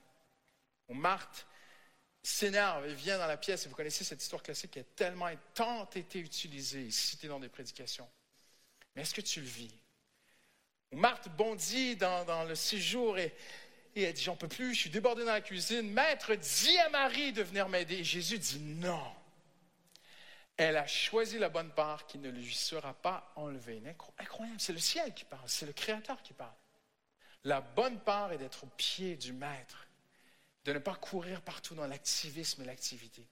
Où Marthe s'énerve et vient dans la pièce, et vous connaissez cette histoire classique qui a tellement tant été utilisée citée dans des prédications. Mais est-ce que tu le vis? Marthe bondit dans, le séjour et, elle dit, j'en peux plus, je suis débordée dans la cuisine. Maître, dis à Marie de venir m'aider. Et Jésus dit, non. Elle a choisi la bonne part qui ne lui sera pas enlevée. Incroyable, c'est le ciel qui parle, c'est le Créateur qui parle. La bonne part est d'être au pied du Maître, de ne pas courir partout dans l'activisme et l'activité.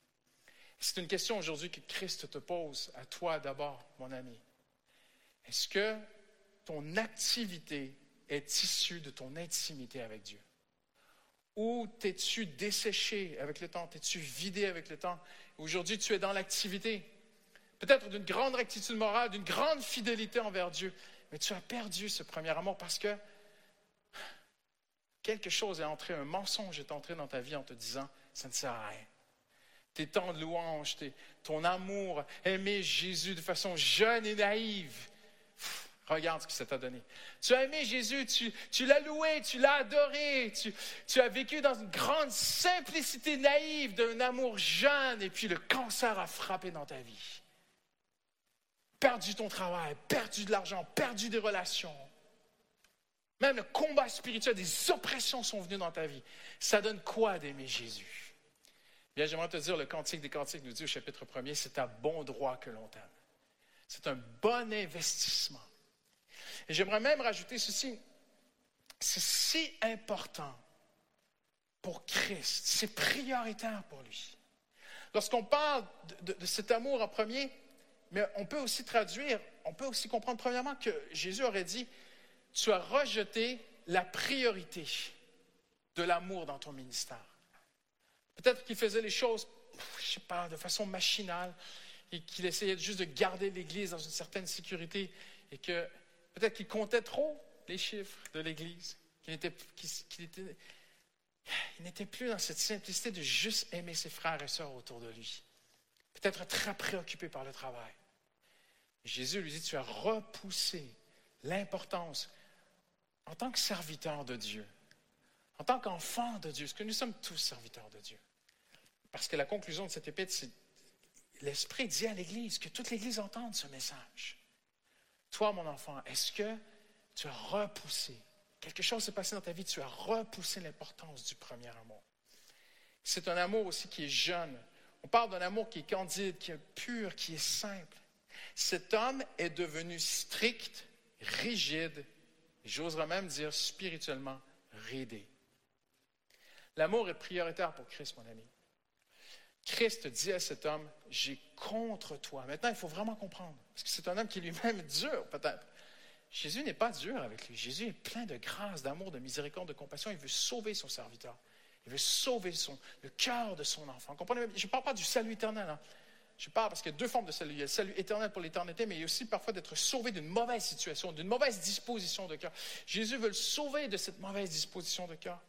C'est une question aujourd'hui que Christ te pose à toi d'abord, mon ami. Est-ce que ton activité est issue de ton intimité avec Dieu? Ou t'es-tu desséché avec le temps? T'es-tu vidé avec le temps? Aujourd'hui, tu es dans l'activité. Peut-être d'une grande rectitude morale, d'une grande fidélité envers Dieu. Mais tu as perdu ce premier amour parce que quelque chose est entré, un mensonge est entré dans ta vie en te disant, ça ne sert à rien. Tes temps de louange, ton amour, aimer Jésus de façon jeune et naïve, Regarde ce que ça t'a donné. Tu as aimé Jésus, tu, l'as loué, tu l'as adoré, tu, as vécu dans une grande simplicité naïve d'un amour jeune, et puis le cancer a frappé dans ta vie. Perdu ton travail, perdu de l'argent, perdu des relations. Même le combat spirituel, des oppressions sont venues dans ta vie. Ça donne quoi d'aimer Jésus? Bien, j'aimerais te dire, le Cantique des Cantiques nous dit au chapitre 1er, c'est à bon droit que l'on t'aime. C'est un bon investissement. Et j'aimerais même rajouter ceci. C'est si important pour Christ, c'est prioritaire pour lui. Lorsqu'on parle de, cet amour en premier, mais on peut aussi traduire, on peut aussi comprendre premièrement que Jésus aurait dit, tu as rejeté la priorité de l'amour dans ton ministère. Peut-être qu'il faisait les choses, je sais pas, de façon machinale. Qu'il essayait juste de garder l'Église dans une certaine sécurité et que peut-être qu'il comptait trop les chiffres de l'Église, qu'il n'était, qu'il était, il n'était plus dans cette simplicité de juste aimer ses frères et sœurs autour de lui. Peut-être très préoccupé par le travail. Jésus lui dit, tu as repoussé l'importance en tant que serviteur de Dieu, en tant qu'enfant de Dieu, parce que nous sommes tous serviteurs de Dieu. Parce que la conclusion de cette épître, c'est l'Esprit dit à l'Église, que toute l'Église entende ce message. Toi, mon enfant, est-ce que tu as repoussé? Quelque chose s'est passé dans ta vie, tu as repoussé l'importance du premier amour. C'est un amour aussi qui est jeune. On parle d'un amour qui est candide, qui est pur, qui est simple. Cet homme est devenu strict, rigide, j'oserais même dire spirituellement ridé. L'amour est prioritaire pour Christ, mon ami. Christ dit à cet homme, j'ai contre toi. Maintenant, il faut vraiment comprendre, parce que c'est un homme qui lui-même est dur, peut-être. Jésus n'est pas dur avec lui. Jésus est plein de grâce, d'amour, de miséricorde, de compassion. Il veut sauver son serviteur. Il veut sauver le cœur de son enfant. Je ne parle pas du salut éternel. Hein. Je parle parce qu'il y a deux formes de salut. Il y a le salut éternel pour l'éternité, mais il y a aussi parfois d'être sauvé d'une mauvaise situation, d'une mauvaise disposition de cœur. Jésus veut le sauver de cette mauvaise disposition de cœur.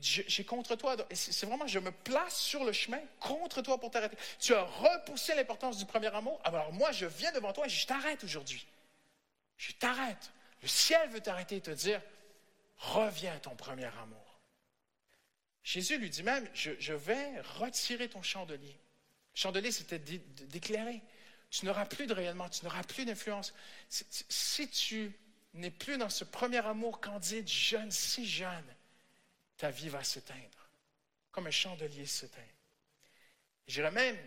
J'ai contre toi. C'est vraiment, je me place sur le chemin contre toi pour t'arrêter. Tu as repoussé l'importance du premier amour. Alors moi, je viens devant toi et je t'arrête aujourd'hui. Je t'arrête. Le ciel veut t'arrêter et te dire, reviens à ton premier amour. Jésus lui dit même, je, vais retirer ton chandelier. Chandelier, c'était d'éclairer. Tu n'auras plus de rayonnement, tu n'auras plus d'influence. Si tu n'es plus dans ce premier amour candide, jeune, si jeune, ta vie va s'éteindre, comme un chandelier s'éteint. J'irai même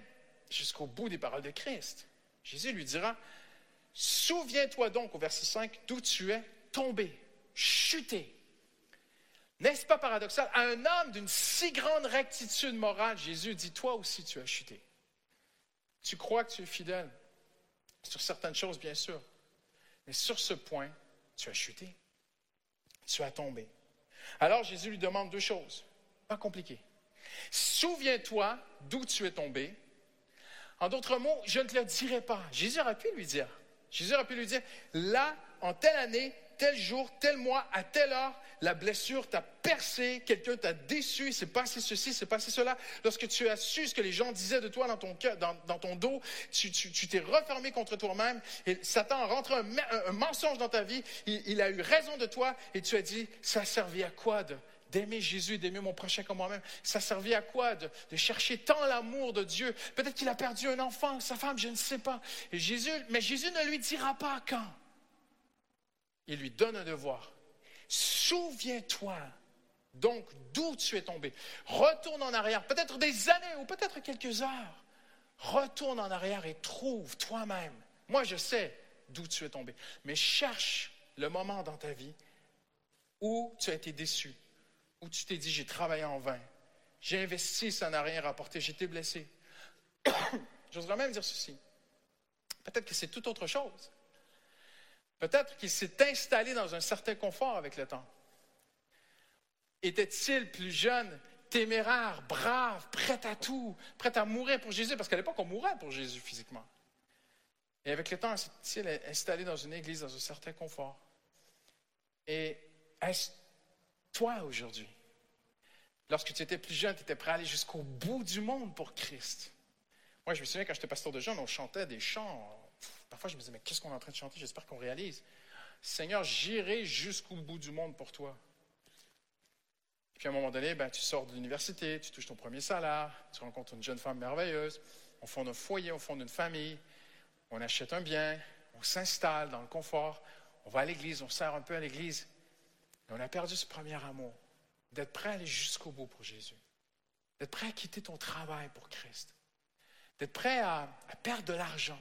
jusqu'au bout des paroles de Christ. Jésus lui dira, Souviens-toi donc, au verset 5, d'où tu es tombé, chuté. N'est-ce pas paradoxal? À un homme d'une si grande rectitude morale, Jésus dit, toi aussi tu as chuté. Tu crois que tu es fidèle sur certaines choses, bien sûr, mais sur ce point, tu as chuté. Tu as tombé. Alors Jésus lui demande deux choses, pas compliquées. Souviens-toi d'où tu es tombé. En d'autres mots, je ne te le dirai pas. Jésus aurait pu lui dire, Jésus aurait pu lui dire, là, en telle année, tel jour, tel mois, à telle heure, la blessure t'a percé, quelqu'un t'a déçu, c'est passé ceci, c'est passé cela. Lorsque tu as su ce que les gens disaient de toi dans ton, cœur, dans, ton dos, tu, t'es refermé contre toi-même et Satan a rentré un, mensonge dans ta vie, il, a eu raison de toi et tu as dit, ça a servi à quoi de, d'aimer Jésus, d'aimer mon prochain comme moi-même? Ça servait à quoi de, chercher tant l'amour de Dieu? Peut-être qu'il a perdu un enfant, sa femme, je ne sais pas. Et Jésus, mais Jésus ne lui dira pas quand. Il lui donne un devoir. Souviens-toi donc d'où tu es tombé. Retourne en arrière, peut-être des années ou peut-être quelques heures. Retourne en arrière et trouve toi-même. Moi, je sais d'où tu es tombé, mais cherche le moment dans ta vie où tu as été déçu, où tu t'es dit, j'ai travaillé en vain, j'ai investi, ça n'a rien rapporté, j'ai été blessé. J'oserais même dire ceci. Peut-être que c'est tout autre chose. Peut-être qu'il s'est installé dans un certain confort avec le temps. Était-il plus jeune, téméraire, brave, prêt à tout, prêt à mourir pour Jésus? Parce qu'à l'époque, on mourait pour Jésus physiquement. Et avec le temps, s'est-il installé dans une église, dans un certain confort? Et est-ce toi aujourd'hui, lorsque tu étais plus jeune, tu étais prêt à aller jusqu'au bout du monde pour Christ? Moi, je me souviens quand j'étais pasteur de jeunes, on chantait des chants. Parfois, je me disais, mais qu'est-ce qu'on est en train de chanter? J'espère qu'on réalise. Seigneur, j'irai jusqu'au bout du monde pour toi. Puis à un moment donné, ben, tu sors de l'université, tu touches ton premier salaire, tu rencontres une jeune femme merveilleuse, on fonde un foyer, on fonde une famille, on achète un bien, on s'installe dans le confort, on va à l'église, on sert un peu à l'église. On a perdu ce premier amour, d'être prêt à aller jusqu'au bout pour Jésus, d'être prêt à quitter ton travail pour Christ, d'être prêt à, perdre de l'argent,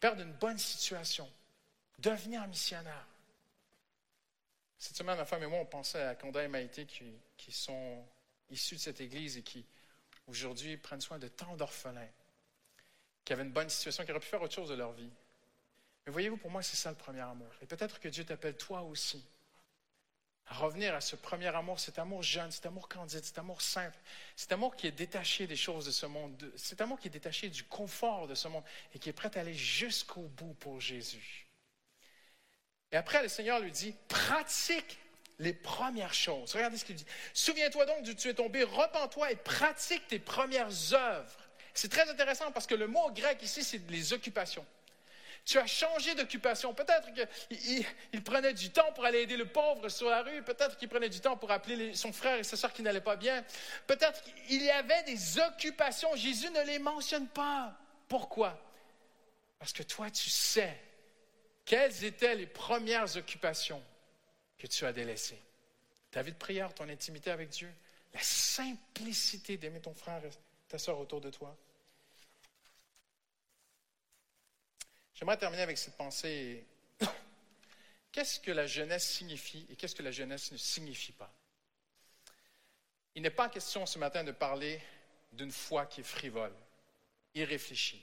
perdre une bonne situation, devenir missionnaire. Cette semaine, ma femme et moi, on pensait à Conda et Maïté qui, qui sont issus de cette église et qui, aujourd'hui, prennent soin de tant d'orphelins, qui avaient une bonne situation, qui auraient pu faire autre chose de leur vie. Mais voyez-vous, pour moi, c'est ça le premier amour. Et peut-être que Dieu t'appelle toi aussi revenir à ce premier amour, cet amour jeune, cet amour candide, cet amour simple, cet amour qui est détaché des choses de ce monde, de- cet amour qui est détaché du confort de ce monde et qui est prêt à aller jusqu'au bout pour Jésus. Et après, le Seigneur lui dit, pratique les premières choses. Regardez ce qu'il dit. Souviens-toi donc d'où tu es tombé, repens-toi et pratique tes premières œuvres. C'est très intéressant parce que le mot grec ici, c'est les occupations. Tu as changé d'occupation. Peut-être qu'il il- il prenait du temps pour aller aider le pauvre sur la rue. Peut-être qu'il prenait du temps pour appeler son frère et sa soeur qui n'allaient pas bien. Peut-être qu'il y avait des occupations. Jésus ne les mentionne pas. Pourquoi? Parce que toi, tu sais quelles étaient les premières occupations que tu as délaissées. Ta vie de prière, ton intimité avec Dieu, la simplicité d'aimer ton frère et ta soeur autour de toi. J'aimerais terminer avec cette pensée. Qu'est-ce que la jeunesse signifie et qu'est-ce que la jeunesse ne signifie pas? Il n'est pas question ce matin de parler d'une foi qui est frivole, irréfléchie,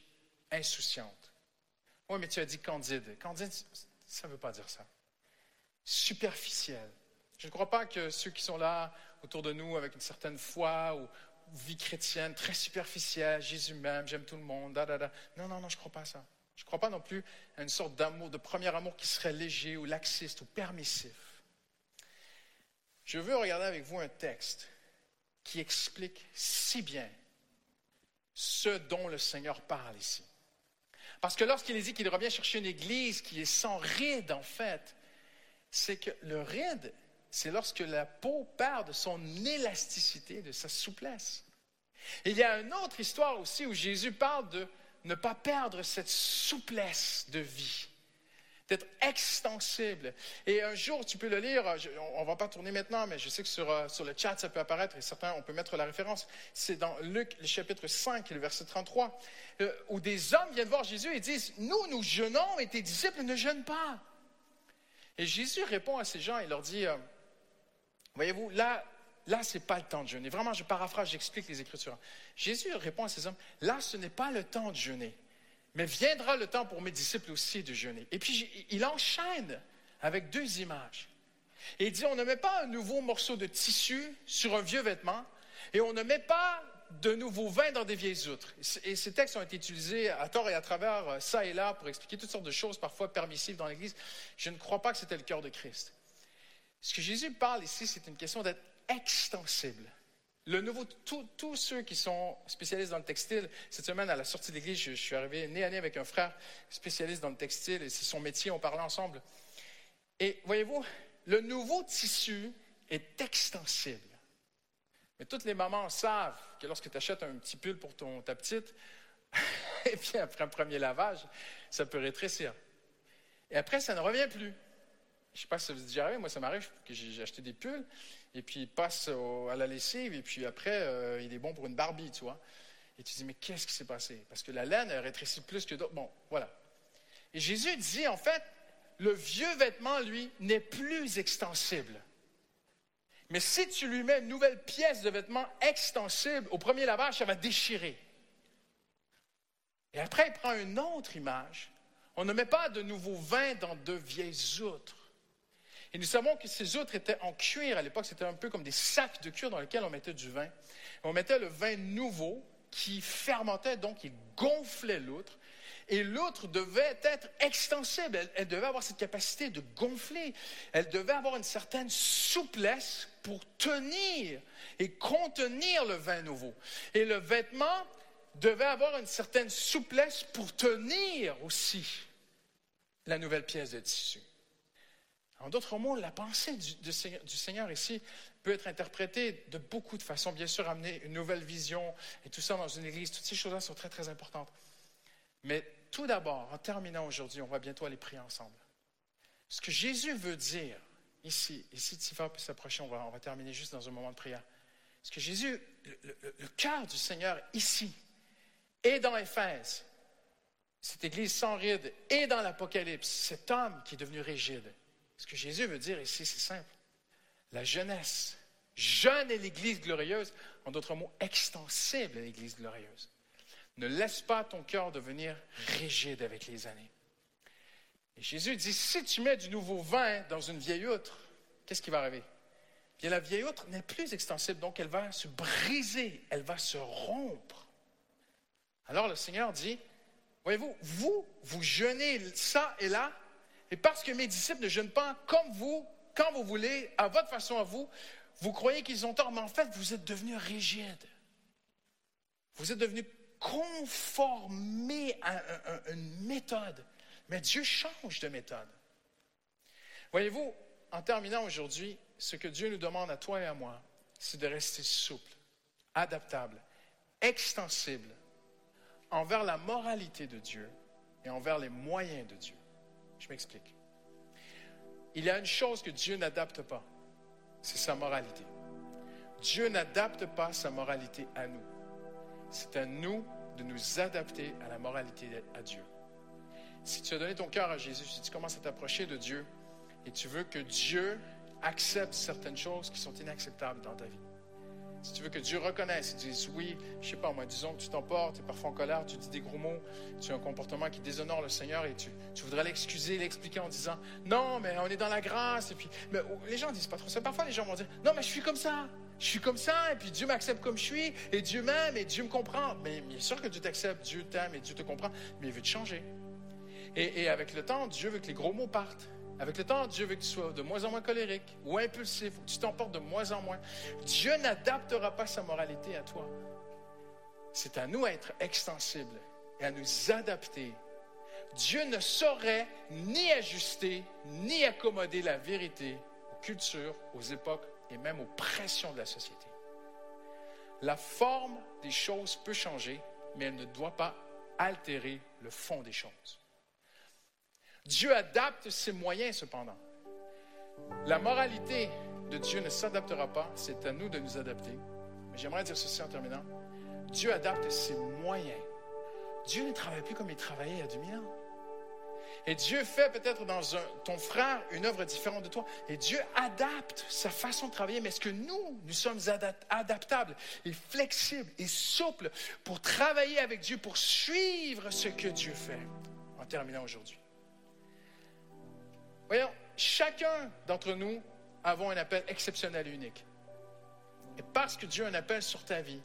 insouciante. Oui, mais tu as dit candide. Candide, ça ne veut pas dire ça. Superficiel. Je ne crois pas que ceux qui sont là autour de nous avec une certaine foi ou vie chrétienne très superficielle, Jésus m'aime, j'aime tout le monde, da, da, da. Non, non, non, je ne crois pas à ça. Je ne crois pas non plus à une sorte d'amour, de premier amour qui serait léger ou laxiste ou permissif. Je veux regarder avec vous un texte qui explique si bien ce dont le Seigneur parle ici. Parce que lorsqu'il dit qu'il revient chercher une église qui est sans ride, en fait, c'est que le ride, c'est lorsque la peau perd de son élasticité, de sa souplesse. Il y a une autre histoire aussi où Jésus parle de ne pas perdre cette souplesse de vie, d'être extensible. Et un jour, tu peux le lire, on ne va pas tourner maintenant, mais je sais que sur, euh, sur le chat, ça peut apparaître, et certains, on peut mettre la référence. C'est dans Luc, le chapitre 5, le verset 33, euh, où des hommes viennent voir Jésus et disent, nous, nous jeûnons et tes disciples ne jeûnent pas. Et Jésus répond à ces gens et leur dit, euh, voyez-vous, là, là, ce n'est pas le temps de jeûner. Vraiment, je paraphrase, j'explique les Écritures. Jésus répond à ces hommes, là, ce n'est pas le temps de jeûner, mais viendra le temps pour mes disciples aussi de jeûner. Et puis, il enchaîne avec deux images. Et il dit, on ne met pas un nouveau morceau de tissu sur un vieux vêtement et on ne met pas de nouveau vin dans des vieilles outres. Et ces textes ont été utilisés à tort et à travers, euh, ça et là, pour expliquer toutes sortes de choses, parfois permissives dans l'Église. Je ne crois pas que c'était le cœur de Christ. Ce que Jésus parle ici, c'est une question d'être extensible. Le nouveau, tous ceux qui sont spécialistes dans le textile, cette semaine à la sortie de l'église, je, je suis arrivé nez à nez avec un frère spécialiste dans le textile et c'est son métier, on parlait ensemble. Et voyez-vous, le nouveau tissu est extensible. Mais toutes les mamans savent que lorsque tu achètes un petit pull pour ton, ta petite, et puis après un premier lavage, ça peut rétrécir. Et après, ça ne revient plus. Je sais pas si ça vous déjà arrivé, moi ça m'arrive que j'ai acheté des pulls, et puis il passe à la lessive, et puis après, euh, il est bon pour une Barbie, tu vois. Et tu dis, mais qu'est-ce qui s'est passé? Parce que la laine, elle rétrécit plus que d'autres. Bon, voilà. Et Jésus dit, en fait, le vieux vêtement, lui, n'est plus extensible. Mais si tu lui mets une nouvelle pièce de vêtement extensible, au premier lavage, ça va déchirer. Et après, il prend une autre image. On ne met pas de nouveau vin dans de vieilles outres. Et nous savons que ces outres étaient en cuir. À l'époque, c'était un peu comme des sacs de cuir dans lesquels on mettait du vin. On mettait le vin nouveau qui fermentait, donc il gonflait l'outre. Et l'outre devait être extensible. Elle, elle devait avoir cette capacité de gonfler. Elle devait avoir une certaine souplesse pour tenir et contenir le vin nouveau. Et le vêtement devait avoir une certaine souplesse pour tenir aussi la nouvelle pièce de tissu. En d'autres mots, la pensée du, Seigneur, ici peut être interprétée de beaucoup de façons. Bien sûr, amener une nouvelle vision et tout ça dans une église, toutes ces choses-là sont très, très importantes. Mais tout d'abord, en terminant aujourd'hui, on va bientôt aller prier ensemble. Ce que Jésus veut dire ici, si Tifa peut s'approcher, on va, terminer juste dans un moment de prière. Ce que Jésus, le, cœur du Seigneur ici, et dans Éphèse, cette église sans ride, et dans l'Apocalypse, cet homme qui est devenu rigide. Ce que Jésus veut dire ici, c'est simple. La jeunesse, jeune est l'église glorieuse, en d'autres mots, extensible est l'église glorieuse. Ne laisse pas ton cœur devenir rigide avec les années. Et Jésus dit, si tu mets du nouveau vin dans une vieille outre, qu'est-ce qui va arriver? bien la vieille outre n'est plus extensible, donc elle va se briser, elle va se rompre. Alors le Seigneur dit, voyez-vous, vous, vous jeûnez ça et là, et parce que mes disciples ne jeûnent pas comme vous, quand vous voulez, à votre façon à vous, vous croyez qu'ils ont tort, mais en fait, vous êtes devenus rigides. Vous êtes devenus conformés à une méthode. Mais Dieu change de méthode. Voyez-vous, en terminant aujourd'hui, ce que Dieu nous demande à toi et à moi, c'est de rester souple, adaptable, extensible envers la moralité de Dieu et envers les moyens de Dieu. Je m'explique. Il y a une chose que Dieu n'adapte pas, c'est sa moralité. Dieu n'adapte pas sa moralité à nous. C'est à nous de nous adapter à la moralité à Dieu. Si tu as donné ton cœur à Jésus, si tu commences à t'approcher de Dieu et tu veux que Dieu accepte certaines choses qui sont inacceptables dans ta vie, si tu veux que Dieu reconnaisse, et dise oui, je sais pas, moi, disons que tu t'emportes, tu es parfois en colère, tu dis des gros mots, tu as un comportement qui déshonore le Seigneur et tu, voudrais l'excuser, l'expliquer en disant non, mais on est dans la grâce. Et puis, mais oh, les gens disent pas trop ça. Parfois, les gens vont dire non, mais je suis comme ça. Je suis comme ça, et puis Dieu m'accepte comme je suis, et Dieu m'aime, et Dieu me comprend. Mais bien sûr que Dieu t'accepte, Dieu t'aime, et Dieu te comprend, mais il veut te changer. Et avec le temps, Dieu veut que les gros mots partent. Avec le temps, Dieu veut que tu sois de moins en moins colérique ou impulsif, ou que tu t'emportes de moins en moins. Dieu n'adaptera pas sa moralité à toi. C'est à nous à être extensibles et à nous adapter. Dieu ne saurait ni ajuster ni accommoder la vérité aux cultures, aux époques et même aux pressions de la société. La forme des choses peut changer, mais elle ne doit pas altérer le fond des choses. Dieu adapte ses moyens cependant. La moralité de Dieu ne s'adaptera pas, c'est à nous de nous adapter. Mais j'aimerais dire ceci en terminant. Dieu adapte ses moyens. Dieu ne travaille plus comme il travaillait il y a 2000 ans. Et Dieu fait peut-être dans ton frère une œuvre différente de toi. Et Dieu adapte sa façon de travailler. Mais est-ce que nous, nous sommes adaptables et flexibles et souples pour travailler avec Dieu, pour suivre ce que Dieu fait? En terminant aujourd'hui. Voyons, chacun d'entre nous avons un appel exceptionnel et unique. Et parce que Dieu a un appel sur ta vie,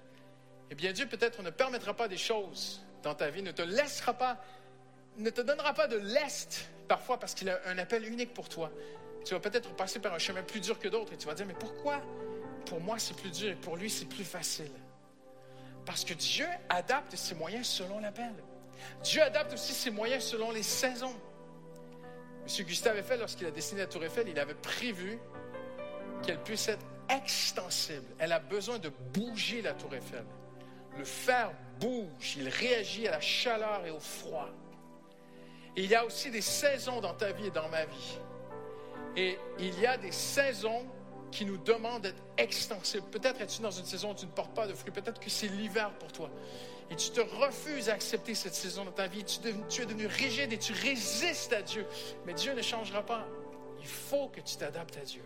eh bien Dieu peut-être ne permettra pas des choses dans ta vie, ne te laissera pas, ne te donnera pas de lest parfois parce qu'il a un appel unique pour toi. Tu vas peut-être passer par un chemin plus dur que d'autres et tu vas dire, mais pourquoi? Pour moi c'est plus dur et pour lui c'est plus facile? Parce que Dieu adapte ses moyens selon l'appel. Dieu adapte aussi ses moyens selon les saisons. M. Gustave Eiffel, lorsqu'il a dessiné la tour Eiffel, il avait prévu qu'elle puisse être extensible. Elle a besoin de bouger la tour Eiffel. Le fer bouge, il réagit à la chaleur et au froid. Et il y a aussi des saisons dans ta vie et dans ma vie. Et il y a des saisons qui nous demandent d'être extensibles. Peut-être es-tu dans une saison où tu ne portes pas de fruits. Peut-être que c'est l'hiver pour toi et tu te refuses à accepter cette saison dans ta vie, tu, es devenu rigide et tu résistes à Dieu. Mais Dieu ne changera pas. Il faut que tu t'adaptes à Dieu.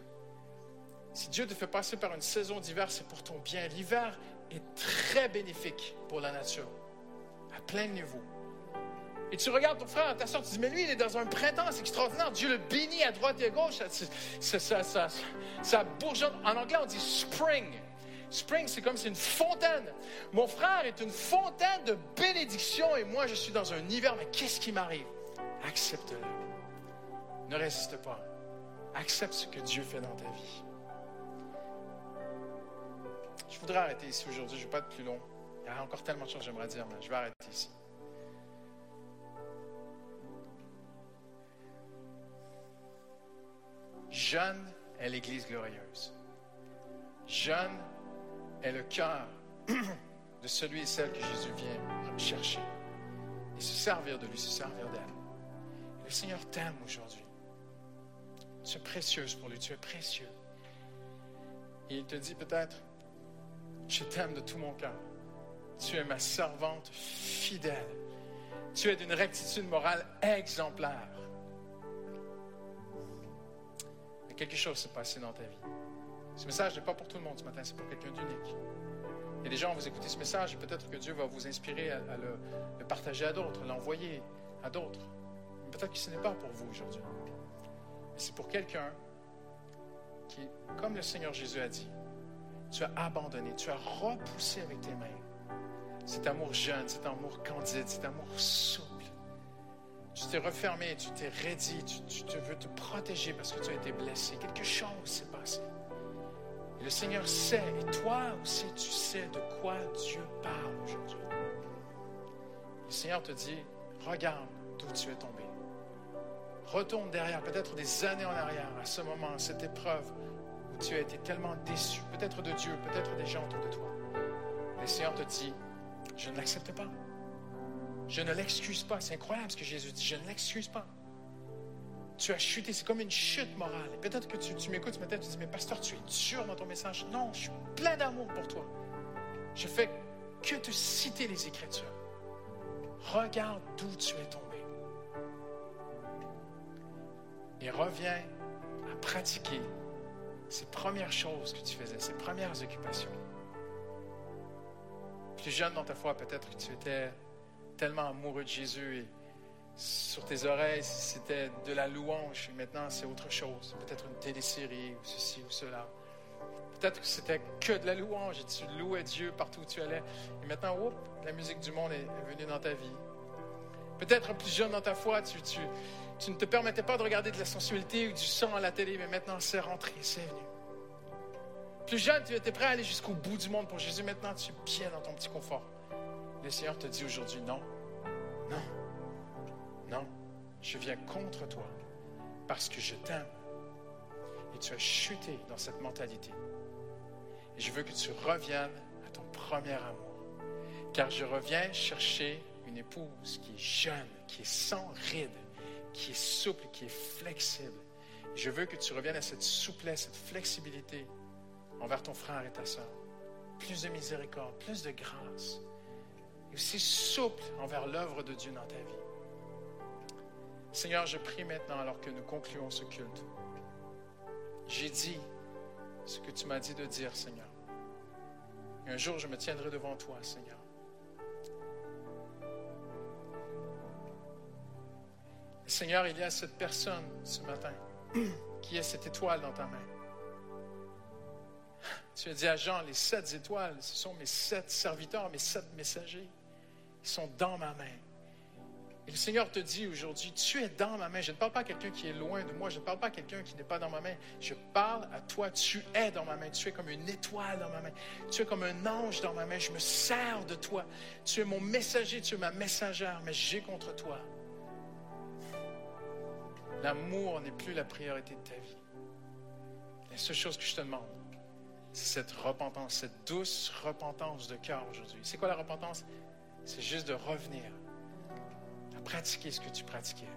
Si Dieu te fait passer par une saison d'hiver, c'est pour ton bien. L'hiver est très bénéfique pour la nature, à plein niveau. Et tu regardes ton frère, ta soeur, tu dis, mais lui, il est dans un printemps, c'est extraordinaire. Dieu le bénit à droite et à gauche. Ça, ça, ça, ça bourgeonne. En anglais, on dit spring. Spring, c'est comme c'est une fontaine. Mon frère est une fontaine de bénédiction et moi, je suis dans un hiver. Mais qu'est-ce qui m'arrive? Accepte-le. Ne résiste pas. Accepte ce que Dieu fait dans ta vie. Je voudrais arrêter ici aujourd'hui. Je ne vais pas être plus long. Il y a encore tellement de choses que j'aimerais dire, mais je vais arrêter ici. Jeune est l'Église glorieuse. Jeune est le cœur de celui et celle que Jésus vient chercher. Et se servir de lui, se servir d'elle. Le Seigneur t'aime aujourd'hui. Tu es précieuse pour lui, tu es précieux. Et il te dit peut-être, je t'aime de tout mon cœur. Tu es ma servante fidèle. Tu es d'une rectitude morale exemplaire. Mais quelque chose s'est passé dans ta vie. Ce message n'est pas pour tout le monde ce matin, c'est pour quelqu'un d'unique. Il y a des gens, vous écoutez ce message et peut-être que Dieu va vous inspirer à, le, partager à d'autres, l'envoyer à d'autres. Peut-être que ce n'est pas pour vous aujourd'hui. Mais c'est pour quelqu'un qui comme le Seigneur Jésus a dit, tu as abandonné, tu as repoussé avec tes mains cet amour jeune, cet amour candide, cet amour souple. Tu t'es refermé, tu t'es raidi, tu, veux te protéger parce que tu as été blessé. Quelque chose s'est passé. Et le Seigneur sait, et toi aussi tu sais de quoi Dieu parle aujourd'hui. Le Seigneur te dit, regarde d'où tu es tombé. Retourne derrière, peut-être des années en arrière, à ce moment, à cette épreuve où tu as été tellement déçu, peut-être de Dieu, peut-être des gens autour de toi. Le Seigneur te dit, je ne l'accepte pas. Je ne l'excuse pas. C'est incroyable ce que Jésus dit. Je ne l'excuse pas. Tu as chuté. C'est comme une chute morale. Peut-être que tu, m'écoutes ce matin, tu dis, mais pasteur, tu es dur dans ton message. Non, je suis plein d'amour pour toi. Je fais que te citer les Écritures. Regarde d'où tu es tombé. Et reviens à pratiquer ces premières choses que tu faisais, ces premières occupations. Plus jeune dans ta foi, peut-être que tu étais tellement amoureux de Jésus et sur tes oreilles, c'était de la louange. Et maintenant, c'est autre chose. Peut-être une télésérie ou ceci ou cela. Peut-être que c'était que de la louange et tu louais Dieu partout où tu allais. Et maintenant, la musique du monde est venue dans ta vie. Peut-être plus jeune dans ta foi, tu, tu, tu ne te permettais pas de regarder de la sensualité ou du sang à la télé, mais maintenant c'est rentré, c'est venu. Plus jeune, tu étais prêt à aller jusqu'au bout du monde pour Jésus. Maintenant, tu es bien dans ton petit confort. Le Seigneur te dit aujourd'hui, non, non, je viens contre toi parce que je t'aime. Et tu as chuté dans cette mentalité. Et je veux que tu reviennes à ton premier amour. Car je reviens chercher une épouse qui est jeune, qui est sans rides, qui est souple, qui est flexible. Je veux que tu reviennes à cette souplesse, cette flexibilité envers ton frère et ta soeur. Plus de miséricorde, plus de grâce. Et aussi souple envers l'œuvre de Dieu dans ta vie. Seigneur, je prie maintenant alors que nous concluons ce culte. J'ai dit ce que tu m'as dit de dire, Seigneur. Un jour, je me tiendrai devant toi, Seigneur. Seigneur, il y a cette personne ce matin qui a cette étoile dans ta main. Tu as dit à Jean, les sept étoiles, ce sont mes sept serviteurs, mes sept messagers. Ils sont dans ma main. Et le Seigneur te dit aujourd'hui, tu es dans ma main. Je ne parle pas à quelqu'un qui est loin de moi. Je ne parle pas à quelqu'un qui n'est pas dans ma main. Je parle à toi. Tu es dans ma main. Tu es comme une étoile dans ma main. Tu es comme un ange dans ma main. Je me sers de toi. Tu es mon messager. Tu es ma messagère. Mais j'ai contre toi. L'amour n'est plus la priorité de ta vie. La seule chose que je te demande, c'est cette repentance, cette douce repentance de cœur aujourd'hui. C'est quoi la repentance? C'est juste de revenir à pratiquer ce que tu pratiquais.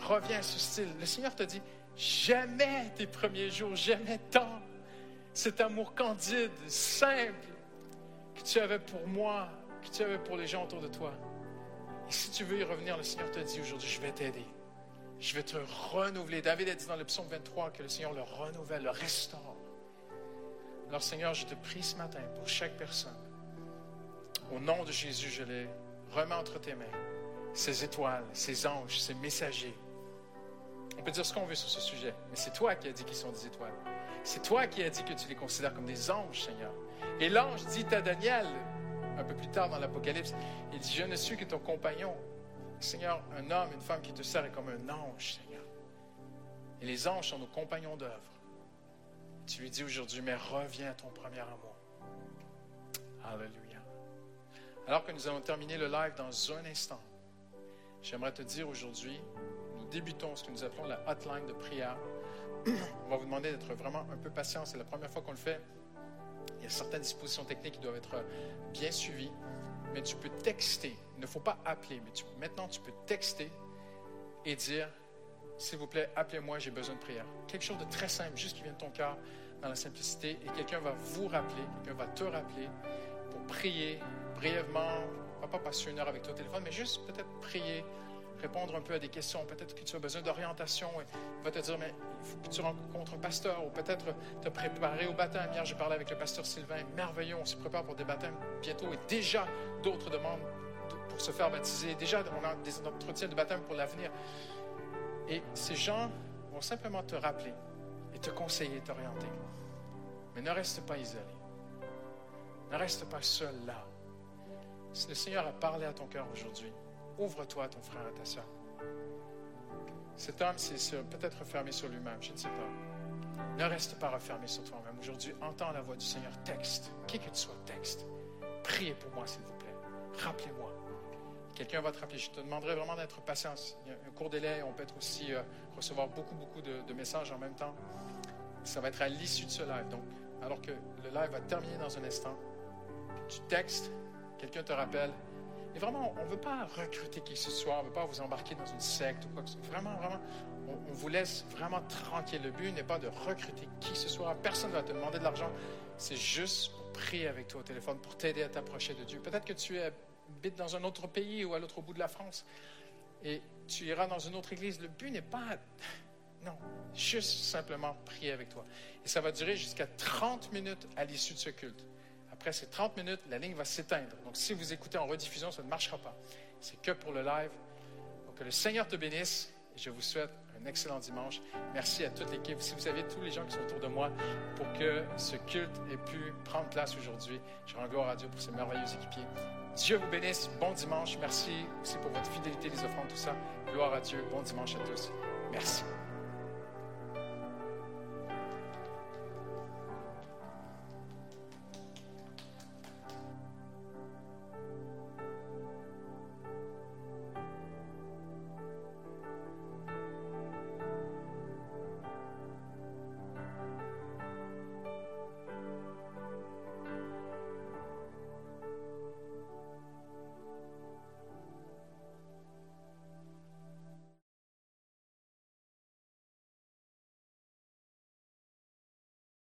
Reviens à ce style. Le Seigneur te dit, jamais tes premiers jours, jamais tant cet amour candide, simple que tu avais pour moi, que tu avais pour les gens autour de toi. Et si tu veux y revenir, le Seigneur te dit aujourd'hui, je vais t'aider. Je vais te renouveler. David a dit dans le psaume 23 que le Seigneur le renouvelle, le restaure. Alors Seigneur, je te prie ce matin pour chaque personne. Au nom de Jésus, je les remets entre tes mains. Ces étoiles, ces anges, ces messagers. On peut dire ce qu'on veut sur ce sujet, mais c'est toi qui as dit qu'ils sont des étoiles. C'est toi qui as dit que tu les considères comme des anges, Seigneur. Et l'ange dit à Daniel, un peu plus tard dans l'Apocalypse, il dit, je ne suis que ton compagnon. Seigneur, un homme, une femme qui te sert est comme un ange, Seigneur. Et les anges sont nos compagnons d'œuvre. Tu lui dis aujourd'hui, mais reviens à ton premier amour. Alléluia. Alors que nous allons terminer le live dans un instant, j'aimerais te dire aujourd'hui, nous débutons ce que nous appelons la hotline de prière. On va vous demander d'être vraiment un peu patient. C'est la première fois qu'on le fait. Il y a certaines dispositions techniques qui doivent être bien suivies. Mais tu peux texter. Il ne faut pas appeler, mais maintenant tu peux texter et dire s'il vous plaît, appelez-moi, j'ai besoin de prière. Quelque chose de très simple, juste qui vient de ton cœur, dans la simplicité, et quelqu'un va vous rappeler, quelqu'un va te rappeler pour prier brièvement, pas passer une heure avec au téléphone, mais juste peut-être prier, répondre un peu à des questions. Peut-être que tu as besoin d'orientation. Il va te dire, mais il faut que tu rencontres un pasteur ou peut-être te préparer au baptême. Hier, j'ai parlé avec le pasteur Sylvain. Merveilleux, on se prépare pour des baptêmes bientôt et déjà d'autres demandes pour se faire baptiser. Déjà, on a des entretiens de baptême pour l'avenir. Et ces gens vont simplement te rappeler. Et te conseiller, t'orienter. Mais ne reste pas isolé. Ne reste pas seul là. Si le Seigneur a parlé à ton cœur aujourd'hui, ouvre-toi à ton frère et ta soeur. Cet homme s'est peut-être refermé sur lui-même, je ne sais pas. Ne reste pas refermé sur toi-même. Aujourd'hui, entends la voix du Seigneur. Texte, qui que tu sois, texte. Priez pour moi, s'il vous plaît. Rappelez-moi. Quelqu'un va te rappeler. Je te demanderai vraiment d'être patient. Il y a un court délai. On peut être aussi euh, recevoir beaucoup, beaucoup de, de messages en même temps. Ça va être à l'issue de ce live. Donc, alors que le live va terminer dans un instant, tu textes, quelqu'un te rappelle? Et vraiment, on ne veut pas recruter qui que ce soit, on ne veut pas vous embarquer dans une secte ou quoi que ce soit. Vraiment, vraiment, on, vous laisse vraiment tranquille. Le but n'est pas de recruter qui ce soit. Personne ne va te demander de l'argent. C'est juste prier avec toi au téléphone, pour t'aider à t'approcher de Dieu. Peut-être que tu habites dans un autre pays ou à l'autre bout de la France et tu iras dans une autre église. Le but n'est pas... Non, juste simplement prier avec toi. Et ça va durer jusqu'à 30 minutes à l'issue de ce culte. Après ces 30 minutes, la ligne va s'éteindre. Donc, si vous écoutez en rediffusion, ça ne marchera pas. C'est que pour le live. Donc, que le Seigneur te bénisse. Et je vous souhaite un excellent dimanche. Merci à toute l'équipe. Si vous avez tous les gens qui sont autour de moi pour que ce culte ait pu prendre place aujourd'hui, je rends gloire à Dieu pour ces merveilleux équipiers. Dieu vous bénisse. Bon dimanche. Merci aussi pour votre fidélité, les offrandes, tout ça. Gloire à Dieu. Bon dimanche à tous. Merci.